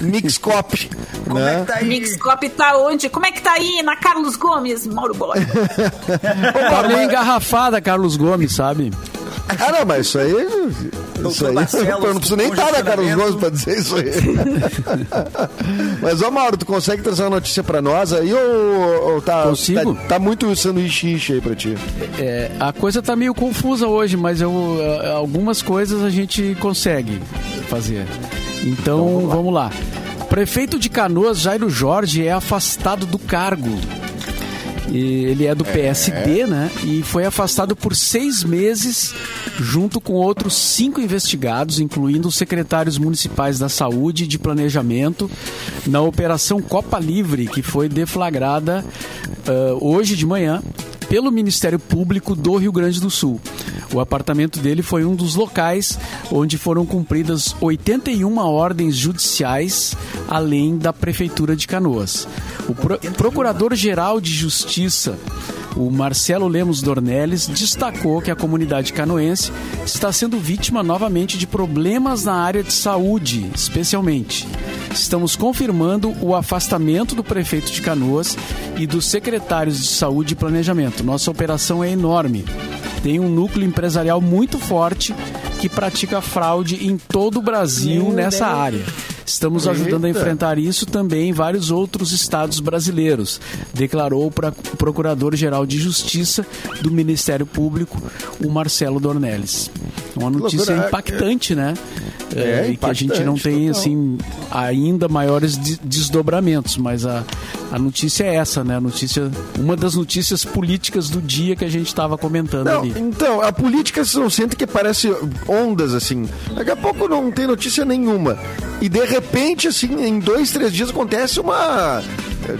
Mixcop, Como é né? que tá aí? Mixcop tá onde? Como é que tá aí? Na Carlos Gomes, Mauro Borba. Tá meio engarrafada, Carlos Gomes, sabe? Ah, não, mas isso aí. Isso aí. Barcelos, eu não preciso nem estar na Carlos congestionamento. Gomes pra dizer isso aí. (laughs) mas, ô Mauro, tu consegue trazer uma notícia pra nós aí ou, ou tá, Consigo. tá. Tá muito sanduíche aí pra ti? É, a coisa tá meio confusa hoje, mas eu, eh, algumas coisas a gente consegue fazer. Então, vamos lá. Prefeito de Canoas, Jairo Jorge, é afastado do cargo. E ele é do PSD, né? E foi afastado por seis meses, junto com outros cinco investigados, incluindo os secretários municipais da Saúde e de Planejamento, na Operação Copa Livre, que foi deflagrada ah, hoje de manhã pelo Ministério Público do Rio Grande do Sul. O apartamento dele foi um dos locais onde foram cumpridas 81 ordens judiciais, além da Prefeitura de Canoas. O pro- Procurador-Geral de Justiça, o Marcelo Lemos Dornelles, destacou que a comunidade canoense está sendo vítima novamente de problemas na área de saúde, especialmente. Estamos confirmando o afastamento do prefeito de Canoas e dos secretários de saúde e planejamento. Nossa operação é enorme. Tem um núcleo empresarial muito forte que pratica fraude em todo o Brasil nessa área. Estamos ajudando a Eita. enfrentar isso também em vários outros estados brasileiros, declarou o Procurador-Geral de Justiça do Ministério Público, o Marcelo Dornelles. Uma notícia loucura. impactante, né? É, e que a gente não tem, total. assim, ainda maiores de- desdobramentos, mas a, a notícia é essa, né? A notícia, uma das notícias políticas do dia que a gente estava comentando Não, ali. então, a política você não sente que parece ondas, assim. Daqui a pouco não tem notícia nenhuma. E de repente, assim, em dois, três dias acontece uma.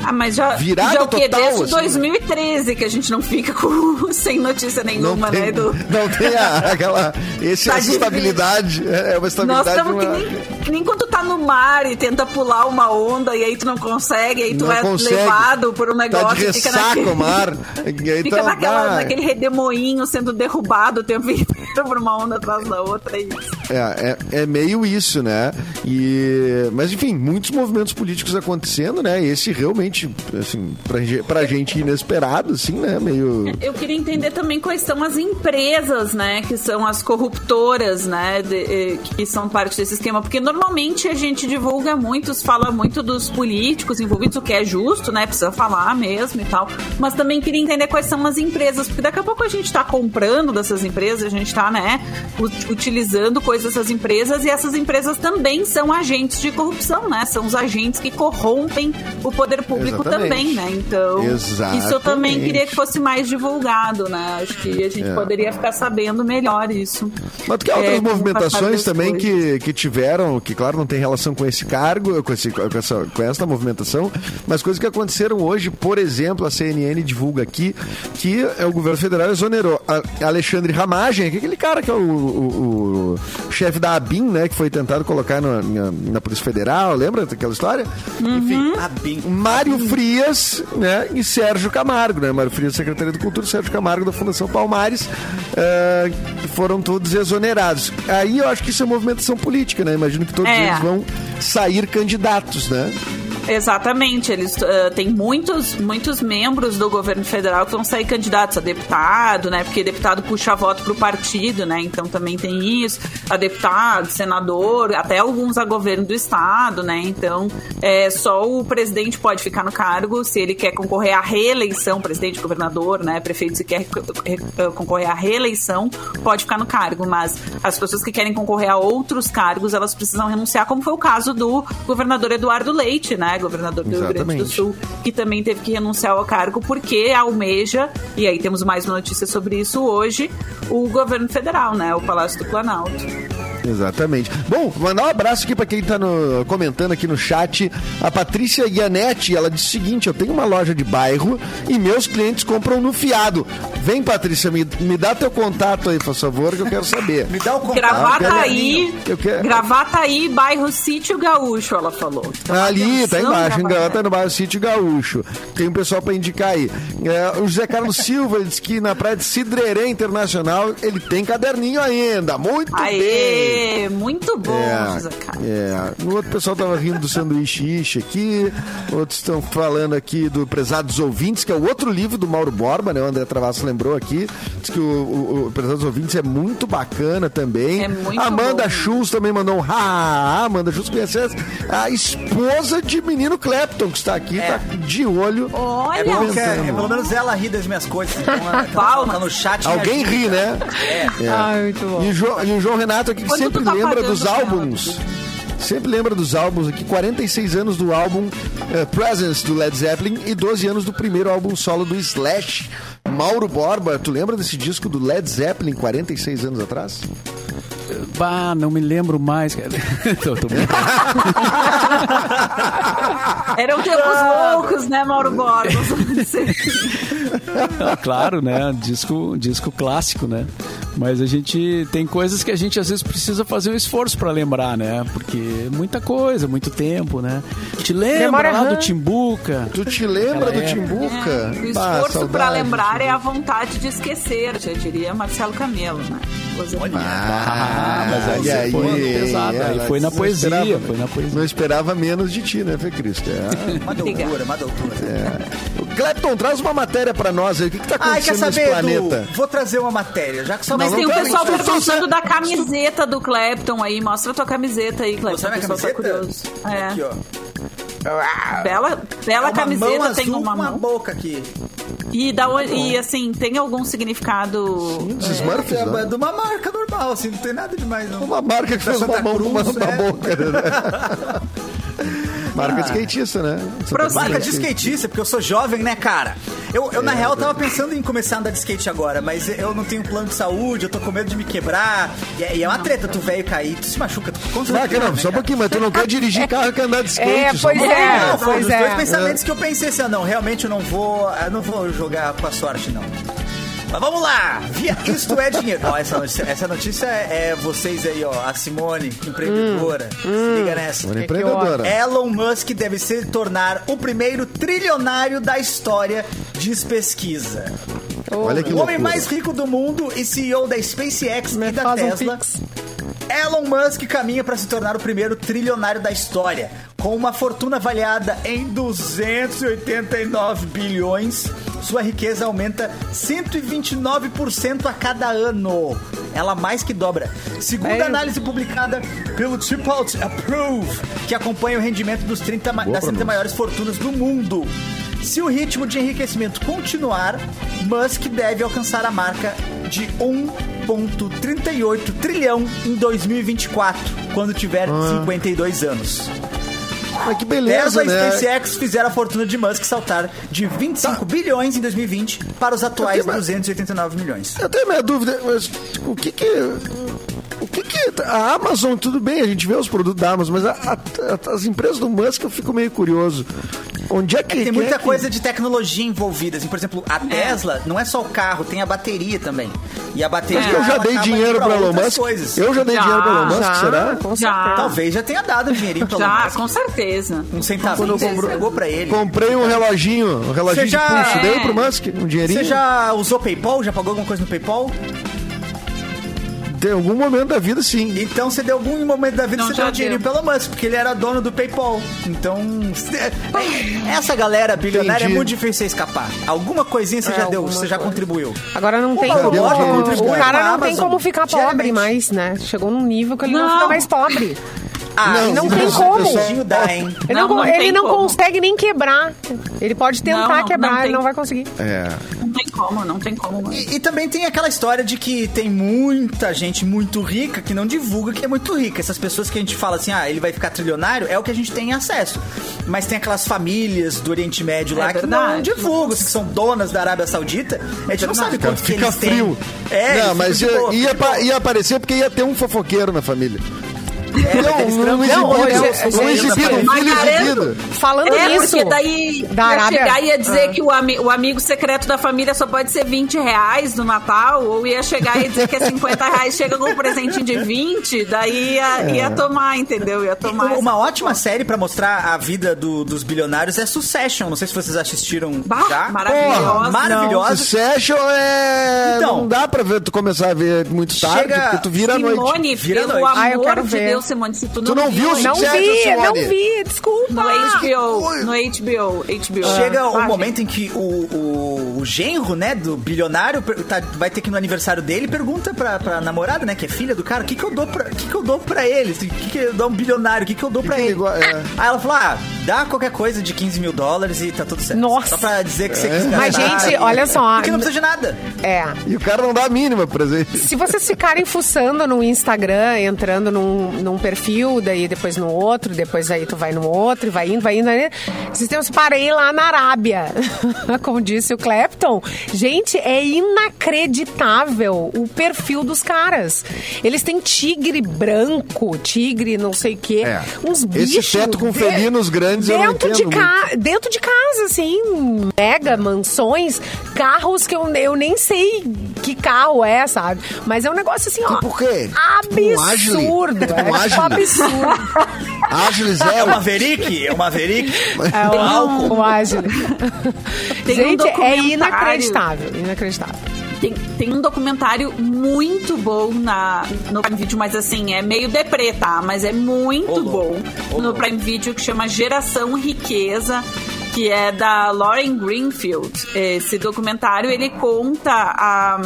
Ah, mas já, Virada já o quê? total, Desde assim. 2013 que a gente não fica com, (laughs) sem notícia nenhuma, tem, né, Edu? não tem a- aquela. Esse, (laughs) Tá essa difícil. estabilidade. É uma Nós estabilidade. estamos que uma- nem, que nem quando tu tá no mar e tenta pular uma onda e aí tu não consegue, aí tu Não é consegue. levado por um negócio Tá de e fica ressaca naquele, o mar. (laughs) Fica tá- naquela, ah, naquele redemoinho sendo derrubado o tempo inteiro por uma onda atrás da outra. É isso. É, é, é meio isso, né? E, mas enfim, muitos movimentos políticos acontecendo, né? Esse realmente, assim, pra, pra gente inesperado, assim, né? Meio. Eu queria entender também quais são as empresas, né, que são as corruptoras, né, de- que são parte desse esquema, porque normalmente a gente divulga muito, se fala muito dos políticos envolvidos, o que é justo, né, precisa falar mesmo e tal, mas também queria entender quais são as empresas, porque daqui a pouco a gente tá comprando dessas empresas, a gente tá, né, ut- utilizando coisas dessas empresas e essas empresas também são agentes de corrupção, né, são os agentes que corrompem o poder público Exatamente. também, né, então isso eu também Exatamente. queria que fosse mais divulgado, né? Acho que a gente É. poderia ficar sabendo melhor isso. Mas tu quer É, outras movimentações também coisas. que, que tiveram, que claro não tem relação com esse cargo, com, esse, com, essa, com essa movimentação, mas coisas que aconteceram hoje, por exemplo, a CNN divulga aqui que é, o governo federal exonerou a- Alexandre Ramagem, que é aquele cara que é o, o- o chefe da ABIN, né? Que foi tentado colocar na, na, na Polícia Federal, lembra daquela história? Enfim, A BIM. Mário Frias, né? E Sérgio Camargo, né? Mário Frias, Secretaria de Cultura, Sérgio Camargo da Fundação Palmares, eh, foram todos exonerados. Aí eu acho que isso é movimentação política, né? Imagino que todos É. eles vão sair candidatos, né? Exatamente, eles uh, têm muitos, muitos membros do governo federal que vão sair candidatos a deputado, né? Porque deputado puxa voto pro partido, né? Então também tem isso, a deputado, senador, até alguns a governo do estado, né? Então é, só o presidente pode ficar no cargo se ele quer concorrer à reeleição, presidente, governador, né? Prefeito, se quer eh, concorrer à reeleição, pode ficar no cargo, mas as pessoas que querem concorrer a outros cargos, elas precisam renunciar, como foi o caso do governador Eduardo Leite, né? Governador do Rio Grande do Exatamente. Sul, que também teve que renunciar ao cargo porque almeja, e aí temos mais uma notícia sobre isso hoje, o governo federal, né? O Palácio do Planalto. Exatamente. Bom, mandar um abraço aqui pra quem tá no- comentando aqui no chat. A Patrícia Gianetti, ela disse o seguinte: eu tenho uma loja de bairro e meus clientes compram no fiado. Vem, Patrícia, me, me dá teu contato aí, por favor, que eu quero saber. Me dá o contato. Gravataí, Eu quero- Gravataí, bairro Sítio Gaúcho, ela falou. Então, Ali, tá embaixo. Gravata, no bairro Sítio Gaúcho. Tem um pessoal pra indicar aí. É, o José Carlos (laughs) Silva disse que na praia de Cidrerê Internacional ele tem caderninho ainda. Muito bem. Aê, muito bom, É, José Carlos. é. No outro pessoal tava rindo do sanduíche ishi aqui. Outros estão falando aqui do Prezados Ouvintes, que é o outro livro do Mauro Borba, né? O André Travasso lembrou aqui. Diz que o, o, o Prezados Ouvintes é muito bacana também. É muito Amanda bom. Schultz também mandou um ha. Amanda Schultz conhece essa? a esposa de menino Clapton, que está aqui, tá de olho. Olha, É bom que é, pelo menos ela ri das minhas coisas. Então, ela Palma. (laughs) tá no chat. Alguém ri, né? É. Ai, muito bom. E o, Jo- e o João Renato aqui que Quanto sempre tá lembra dos álbuns. Sempre lembra dos álbuns aqui, 46 anos do álbum eh, Presence do Led Zeppelin e 12 anos do primeiro álbum solo do Slash. Mauro Borba, tu lembra desse disco do Led Zeppelin 46 anos atrás? Bah, não me lembro mais, cara. (laughs) tô. Eram tempos loucos, né, Mauro Borba? Ah, claro, né? Disco, disco clássico, né? Mas a gente tem coisas que a gente às vezes precisa fazer um esforço pra lembrar, né? Porque é muita coisa, muito tempo, né? Te lembra lá do Timbuca? Tu te lembra do. Timbuca? O Bah, esforço pra saudade, lembrar é a vontade de esquecer, já diria Marcelo Camelo, né? Linda. Ah, mas aí olha foi aí, pesado, aí foi na poesia, esperava- foi na poesia. Não esperava menos de ti, né, Fê Cristo? É. Uma doutora, uma doutora. O Clepton, traz uma matéria pra nós aí. O que, que tá Ai, acontecendo nesse saber, planeta? Edu? Vou trazer uma matéria, já que só Mas tem o pessoal perguntando da camiseta do Clapton aí. Mostra a tua camiseta aí, Clapton. Mostrou O minha pessoal tá camiseta? curioso. É. Aqui, ó. Bela, bela É uma camiseta, mão tem azul uma uma mão. boca aqui. E, da, e assim, tem algum significado. Dos Smurfs, É né? de uma marca normal, assim, não tem nada demais. Não. Uma marca que Da fez uma Santa mão Cruz, (laughs) numa numa é. boca, né? (laughs) Marca de skatista, né? Prossiga. Marca de skatista, porque eu sou jovem, né, cara? Eu, eu na É, real, tava pensando em começar a andar de skate agora, mas eu não tenho plano de saúde, eu tô com medo de me quebrar. E é, e é uma treta, tu velho cair, tu se machuca, tu com certeza, Ah, não, né, só um pouquinho, mas tu não quer (laughs) dirigir carro e quer andar de skate. É, pois um é. Não, foi pois dos é. dois pensamentos que eu pensei assim, ah, não, realmente eu não vou, eu não vou jogar com a sorte, não. Mas vamos lá! Via, isto é dinheiro. Ó, essa notícia, essa notícia é, é vocês aí, ó. A Simone, empreendedora. Se liga nessa. Uma empreendedora. Elon Musk deve se tornar o primeiro trilionário da história, diz pesquisa. Olha que O homem loucura. mais rico do mundo e CEO da SpaceX Me e da um Tesla. pix. Elon Musk caminha para se tornar o primeiro trilionário da história, com uma fortuna avaliada em 289 bilhões. Sua riqueza aumenta 129% a cada ano. Ela mais que dobra. Segundo a análise publicada pelo Triple Approve, que acompanha o rendimento dos 30, ma- Boa das 30 pronúncia. maiores fortunas do mundo. Se o ritmo de enriquecimento continuar, Musk deve alcançar a marca de 1,38 trilhão em 2024, quando tiver Ah. 52 anos. Mas que beleza, Tesla e né? SpaceX fizeram a fortuna de Musk saltar de 25 bilhões em 2020 para os atuais Tá. Tenho- 289 milhões. Eu tenho minha dúvida, mas o que que... O que que... A Amazon, tudo bem, a gente vê os produtos da Amazon, mas a- a- as empresas do Musk eu fico meio curioso. Onde é que É que tem muita é que- coisa de tecnologia envolvida. Assim, por exemplo, a Tesla não é só o carro, tem a bateria também. E a bateria. É. Eu já dei dinheiro para Elon Musk. Coisas. Eu já dei Já, dinheiro para Elon Musk, Já, será? com Já. certeza. Talvez já tenha dado um dinheirinho pra Elon Já, Musk. com certeza. Um centavinho você pegou pra ele. Comprei um reloginho, um reloginho Você já- de pulso. É. Dei pro Musk um dinheirinho. Você já usou PayPal? Já pagou alguma coisa no PayPal? Tem algum momento da vida, sim. Então você deu algum momento da vida Não, você deu dinheirinho deu. pelo Musk, porque ele era dono do PayPal. Então, (laughs) essa galera bilionária Entendi. é muito difícil você escapar. Alguma coisinha você É, já deu, você já contribuiu. Agora não tem como. O contribui cara não tem como ficar pobre mais, né? Chegou num nível que ele não, Não. fica mais pobre. (laughs) Ah, Não, não tem o como. pessoal dá, hein? Ele não, Não, não ele não como. consegue nem quebrar. Ele pode tentar Não, não, quebrar, não ele não vai conseguir. É. Não tem como, não tem como. E, e também tem aquela história de que tem muita gente muito rica que não divulga que é muito rica. Essas pessoas que a gente fala assim, ah, ele vai ficar trilionário, é o que a gente tem acesso. Mas tem aquelas famílias do Oriente Médio lá É que não verdade. divulgam, que são donas da Arábia Saudita. A gente não sabe quanto que Fica eles têm. frio. É, não, eles mas ia, boa, ia, ia aparecer porque ia ter um fofoqueiro na família. É, Não, trampam. exibido, hoje- um exibido, um filho exibido. Falando É, nisso. porque daí da ia Arábia- chegar e ia dizer Ah. que o, ami- o amigo secreto da família só pode ser 20 reais no Natal, ou ia chegar e dizer que é 50 reais, chega com um presentinho de 20, daí ia, É. ia tomar, entendeu? Ia tomar. Uma, ótima série pra mostrar a vida do- dos bilionários é Succession. Não sei se vocês assistiram Bah, já. maravilhosa. Porra, maravilhosa. Succession é. Então. não dá pra ver, tu começar a ver muito tarde, porque tu vira à noite. Simone, pelo noite. Ah, eu amor quero de ver. Deus, Simone, se tu não, Tu não viu, viu, Não vi, Simone. não vi, desculpa. no HBO, no HBO, HBO. Chega um Ah, momento em que o, o, o genro, né, do bilionário tá- vai ter que ir no aniversário dele e pergunta pra, pra namorada, né, que é filha do cara, o que que eu dou pra, o que que eu dou pra ele? O que que eu dou um bilionário? O que que eu dou pra que ele? igual- é. Aí ela falou, ah, dá qualquer coisa de 15 mil dólares e tá tudo certo. Nossa. Só pra dizer que você quis Mas, gente, e- olha só. Porque não precisa de nada. É. E o cara não dá a mínima presente. Se vocês ficarem fuçando no Instagram, entrando num, num perfil, daí depois no outro, depois aí tu vai no outro, e vai indo, vai indo, vai indo. Esses tempos parei lá na Arábia, (laughs) como disse o Clapton. Gente, é inacreditável o perfil dos caras. Eles têm tigre branco, tigre não sei o quê, É. uns Esse bichos... teto com de- felinos grandes eu não dentro de, entendo ca... dentro de casa, assim, mega mansões, carros que eu, eu nem sei que carro é, sabe? Mas é um negócio assim, ó. Tipo o quê? Tipo um? Absurdo. Tipo um é tipo Agile? absurdo. (laughs) Ágil É uma Maverick? É uma Maverick? É o, o Agile. Tem um Gente, é inacreditável. Inacreditável. Tem, tem um documentário muito bom na, no Prime Video, mas assim, é meio deprê, tá? Mas é muito bom no. Prime Video que chama Geração Riqueza. Que é da Lauren Greenfield. Esse documentário ele conta a,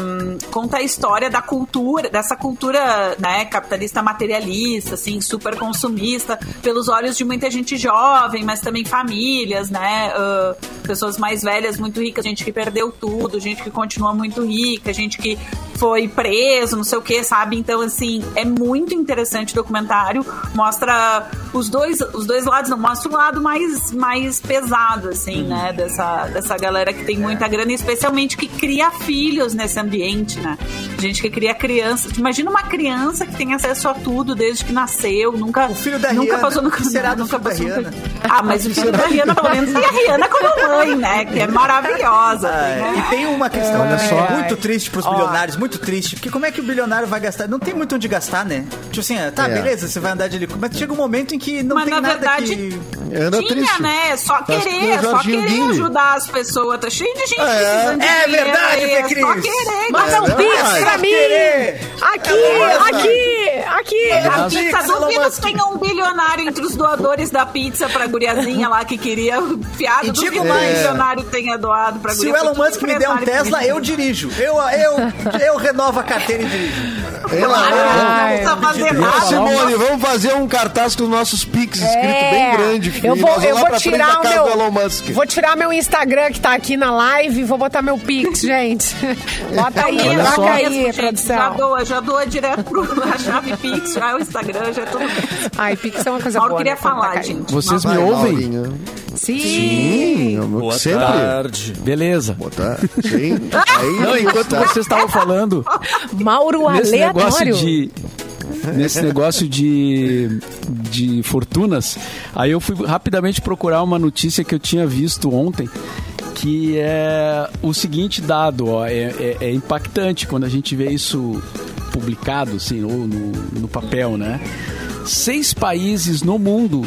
conta a história da cultura, dessa cultura né, capitalista materialista, assim, super consumista, pelos olhos de muita gente jovem, mas também famílias, né? ah, pessoas mais velhas, muito ricas, gente que perdeu tudo, gente que continua muito rica, gente que foi preso, não sei o que, sabe? Então, assim, é muito interessante o documentário. Mostra os dois, os dois lados, não, mostra o lado mais, mais pesado, assim, né? Dessa, dessa galera que tem muita grana, e especialmente que cria filhos nesse ambiente, né? Gente que cria crianças. Imagina uma criança que tem acesso a tudo desde que nasceu, nunca. O filho da nunca Rihanna. passou no será do nunca da passou no-? Ah, mas o filho da Rihanna, pelo menos, tem a Rihanna como mãe, né? Que é maravilhosa. Ah, né? E tem uma questão Olha também só. é muito triste pros Ó. bilionários, muito triste. Porque como é que o bilionário vai gastar? Não tem muito onde gastar, né? Tipo assim, tá, É. beleza, você vai andar de helicóptero, mas chega um momento em que não Mas tem na nada verdade, que... Anda Tinha, triste. né? Só Faz querer, o só querer ajudar as pessoas. Tá cheio de gente É. de É verdade, Fê é Cris. Só querer, Manda um É pix pra mim! Querer. Aqui, É aqui, aqui! A pizza, Musk. que tenha um bilionário entre os doadores da pizza pra guriazinha lá que queria fiado. E digo mais. um bilionário tenha doado pra Se guria. o Elon Musk me der um Tesla, eu dirijo. Eu, eu, eu renovo a carteira e dirijo. Ela, Ai, não precisa fazer Ô, nada. Simone, vamos fazer um cartaz com os nossos pics escrito É, bem grande. filho. eu vou, eu vou tirar o meu, do Elon Musk. vou tirar meu Instagram que tá aqui na live e vou botar meu Pix, gente. (laughs) Bota aí, Olha toca só. aí, gente, Já produção. doa, já doa direto pro a chave Pix, já é o Instagram, já é tudo. Ai, Pix é uma coisa Mauro boa. queria né, tá falar, gente. Vocês me Vai, ouvem? Maurinho. Sim. Sim, eu- sempre. Beleza. Botar, sim. (laughs) Aí, Não, enquanto tá. vocês estavam falando Mauro nesse aleatório. negócio de nesse negócio de, de fortunas. Aí eu fui rapidamente procurar uma notícia que eu tinha visto ontem, que é o seguinte dado, ó, é, é, é impactante quando a gente vê isso publicado, assim, ou no, no papel, né? Seis países no mundo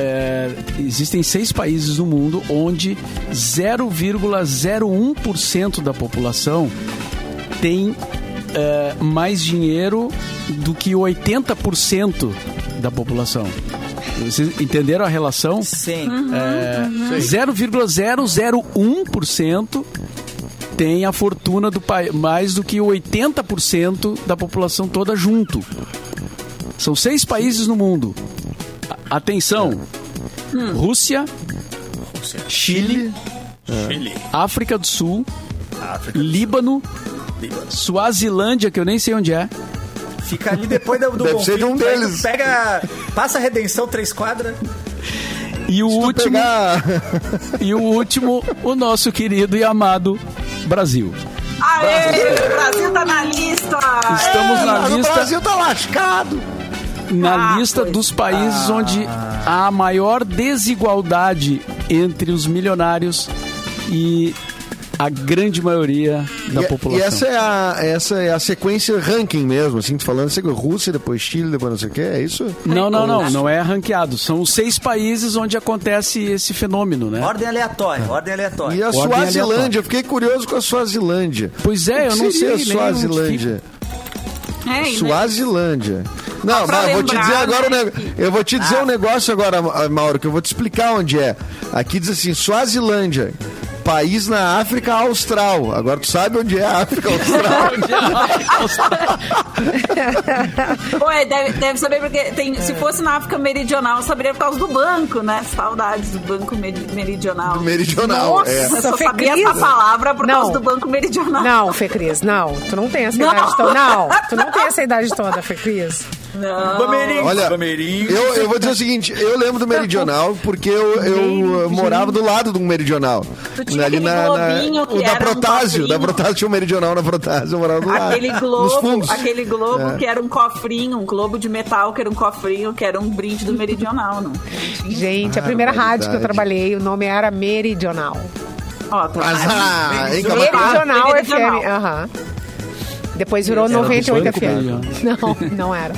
é, existem seis países no mundo onde 0,01% da população tem é, mais dinheiro do que 80% da população. Vocês entenderam a relação? Sim. É, 0,001% tem a fortuna do país, mais do que 80% da população toda junto. São seis países no mundo. Atenção: Rússia, Chile, Chile. África do Sul, África. Líbano, Suazilândia, que eu nem sei onde é. Fica ali depois do, do Deve ser de um deles. Pega, passa a redenção três quadras. E o último, pegar... (laughs) e o último, o nosso querido e amado Brasil. Aê, o Brasil tá na lista! Estamos na Ah, o lista Brasil tá lascado. Na Ah, lista dos países onde há a maior desigualdade entre os milionários e a grande maioria da e, população. E essa é, a, essa é a sequência ranking mesmo, assim, falando assim, Rússia, depois Chile, depois não sei o que, é isso? Não, não, não, não é ranqueado. São os seis países onde acontece esse fenômeno, né? Ordem aleatória, ordem aleatória. E a Ordem Suazilândia, aleatória. eu fiquei curioso com a Suazilândia. Pois é, eu O que não sei. a nem onde Suazilândia. É? Suazilândia. Não, mas vou te dizer agora um né, Eu vou te dizer um negócio agora, Ma- Mauro, que eu vou te explicar onde é. Aqui diz assim, Suazilândia. País na África Austral. Agora tu sabe onde é a África Austral. (laughs) Ué, deve, deve saber porque tem, se fosse na África Meridional, eu saberia por causa do banco, né? Saudades do Banco Meri- Meridional. Do Meridional. Nossa. é. Eu só Fê sabia Cris? essa palavra por Não. causa do Banco Meridional. Não, Fê Cris, não. Tu não tem essa Não. idade toda. Não, tu não tem essa idade toda, Fê Cris. Não. Bameirinho, Olha, Bameirinho. eu, eu vou dizer o seguinte, eu lembro do Meridional porque eu, eu, morava do lado do Meridional. Tu tinha aquele globinho que o da era um Protásio, da. Protásio tinha um Meridional na Protásio, eu morava do lado. Aquele Nos globo, fundos. aquele globo É. que era um cofrinho, um globo de metal que era um cofrinho, que era um brinde do Meridional, não. Gente, a primeira rádio que eu trabalhei, o nome era Meridional. Ó, tá Mas, ah? Meridional Meridional. FM, aham. Depois virou Era do 98 banco, FM. Não, não era.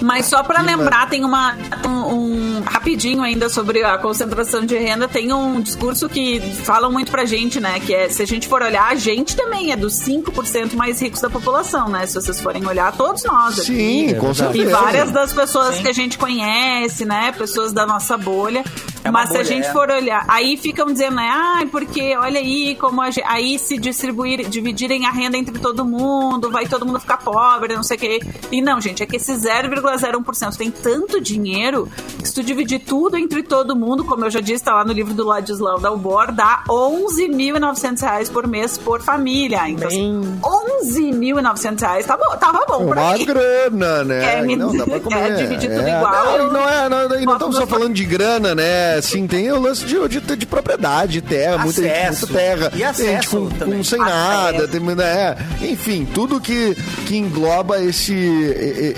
Mas só pra lembrar, tem uma um, um- rapidinho ainda sobre a concentração de renda, tem um discurso que falam muito pra gente, né, que é se a gente for olhar, a gente também é dos 5% mais ricos da população, né? Se vocês forem olhar, todos nós aqui. Sim, com E certeza. várias das pessoas que a gente conhece, né? Pessoas da nossa bolha. É Mas se a gente é. for olhar, aí ficam dizendo, né? Ai, porque olha aí como a gente, aí se distribuir, dividirem a renda entre todo mundo, vai todo mundo ficar pobre, não sei o quê. E não, gente, é que esse 0,01% tem tanto dinheiro que se tu dividir tudo entre todo mundo, como eu já disse, tá lá no livro do Ladislau Dalbor, dá 11.900 reais por mês por família. Então, assim, 11.900 reais, tá bom, tava bom pra Uma mim. grana, né? É, me- não, dá pra é, comer. dividir tudo igual, Não, e eu não, é, não, não estamos só falando de grana, né? Assim, tem o lance de, de, de propriedade, de terra, muita, gente, Acesso. muita terra. E tem gente acesso com, com sem Acesso. nada, tem, né? Enfim, tudo que, que engloba esse,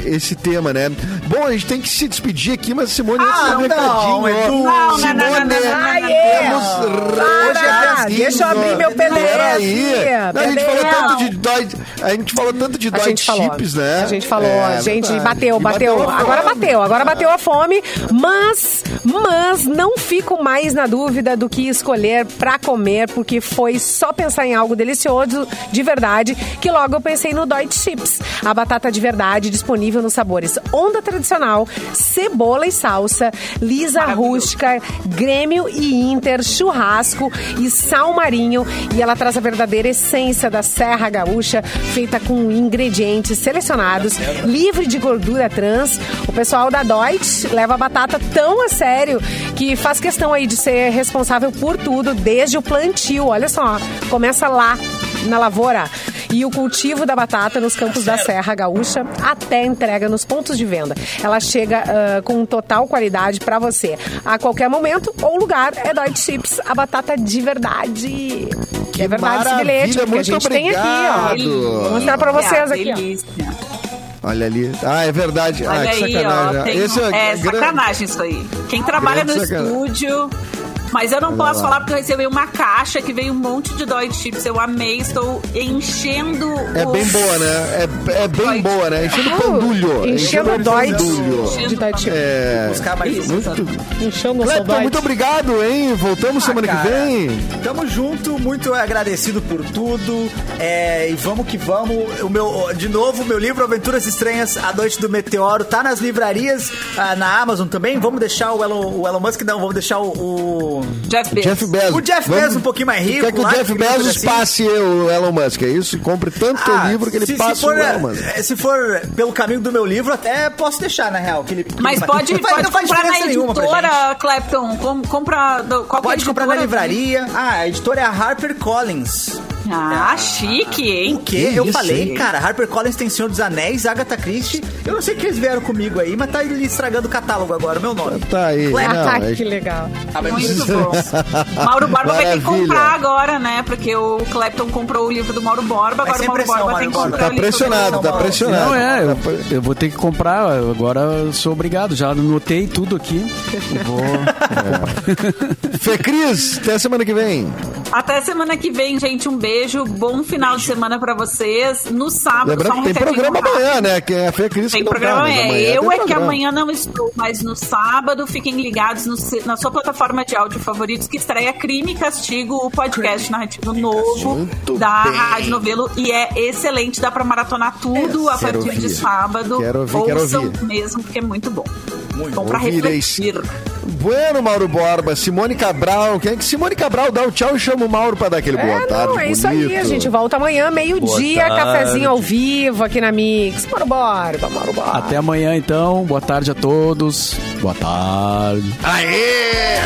esse tema, né? Bom, a gente tem que se despedir aqui, mas Simone, antes Ah, do não, recadinho, Edu. Não, não, não, Simone, não, não, não, não, não, não, é. temos Para, recadinho, deixa eu abrir ó. meu PDF, Peraí. Não, a gente falou PDF. tanto de dói, a gente falou tanto de dói chips, né? A gente falou, É, a gente verdade. bateu, bateu. a Agora fome. bateu, agora bateu a fome, mas, mas não fico mais na dúvida do que escolher pra comer, porque foi só pensar em algo delicioso, de verdade, que logo eu pensei no Dói Chips. A batata de verdade disponível nos sabores onda tradicional, cebola e salsa, lisa rústica, grêmio e inter, churrasco e sal marinho. E ela traz a verdadeira essência da Serra Gaúcha, feita com ingredientes selecionados, livre de gordura trans. O pessoal da Deutsche leva a batata tão a sério que faz questão aí de ser responsável por tudo, desde o plantio. Olha só, começa lá na lavoura e o cultivo da batata nos campos da Serra Gaúcha até entrega nos pontos de venda. Ela chega ah, com total qualidade para você a qualquer momento ou lugar. É Dói Chips, a batata de verdade. Que é verdade esse bilhete, porque a muito gente tem aqui, ó. obrigado. Vou mostrar para vocês É, aqui, ó. Olha ali. Ah, é verdade. Olha ah, que aí, sacanagem. ó. tem- Esse é gran- sacanagem isso aí. Quem trabalha no Grande sacanagem. estúdio. Mas eu não posso lá. falar porque eu recebi uma caixa que veio um monte de Dói Chips. Eu amei, estou enchendo É o- bem boa, né? É, é bem Vai. boa, né? Enchendo Ah, pandulho. enchendo Enchendo dói de. É. Buscar mais Isso. um. Muito. Enchendo o Clepton, muito obrigado, hein? Voltamos Ah, semana que cara, vem. Tamo junto, muito agradecido por tudo. é, e vamos que vamos. O meu, de novo, meu livro Aventuras Estranhas, A Noite do Meteoro, tá nas livrarias, ah, na Amazon também. Vamos deixar o Elon, o Elon Musk, não, vamos deixar o. o- Jeff Bezos. Jeff Bezos. O Jeff Vamos- Bezos um pouquinho mais rico, Quer que o Jeff que Bezos assim. passe o Elon Musk, é isso? Compre tanto teu Ah, livro que ele se, passe se for, o Elon Musk. eh, se for pelo caminho do meu livro, até posso deixar, na real. Que ele, que Mas ele- pode, (laughs) pode não faz comprar na editora, Clapton. Com, compra. do- Qual que é a Pode comprar na editora? livraria. Ah, a editora é a HarperCollins. Ah, chique, hein? O quê? Eu isso, falei, hein? cara, HarperCollins tem Senhor dos Anéis, Agatha Christie. Eu não sei o que eles vieram comigo aí, mas tá estragando o catálogo agora, o meu nome. Tá aí. Não, Ah, é- que legal. Muito bom. (laughs) Mauro Borba vai ter que Maravilha. comprar agora, né? Porque o Clapton comprou o livro do Mauro Borba, Vai agora o Mauro pressão, Borba tem que Mauro comprar Tá pressionado, tá Mauro. pressionado. Não, é, eu, Tá eu vou ter que comprar, agora eu sou obrigado, já anotei tudo aqui. Eu (laughs) vou... (laughs) Fê Cris, até semana que vem. Até semana que vem, gente. Um beijo. Bom final de semana pra vocês. No sábado, Lembrando só um que tem programa rápido. amanhã, né? Que é a Fê Cris Tem que não programa tá, é. amanhã Eu tem é que amanhã não estou, mas no sábado fiquem ligados no na sua plataforma de áudio favoritos que estreia Crime e Castigo, o podcast narrativo novo Muito da bem. Rádio Novelo e é excelente, dá pra maratonar tudo a Quero partir de ouvir. sábado. Quero ouvir, quero Ouçam ouvir. mesmo, porque é muito bom. Muito bom pra refletir. Bueno, Mauro Borba, Simone Cabral. Quem é que Simone Cabral dá o tchau e chama o Mauro pra dar aquele boa É, tarde. não, é isso aí. bonito. A gente volta amanhã, meio-dia, Boa cafezinho ao vivo aqui na Mix. Bora, bora, bora, bora. Até amanhã, então. Boa tarde a todos. Boa tarde. Aê!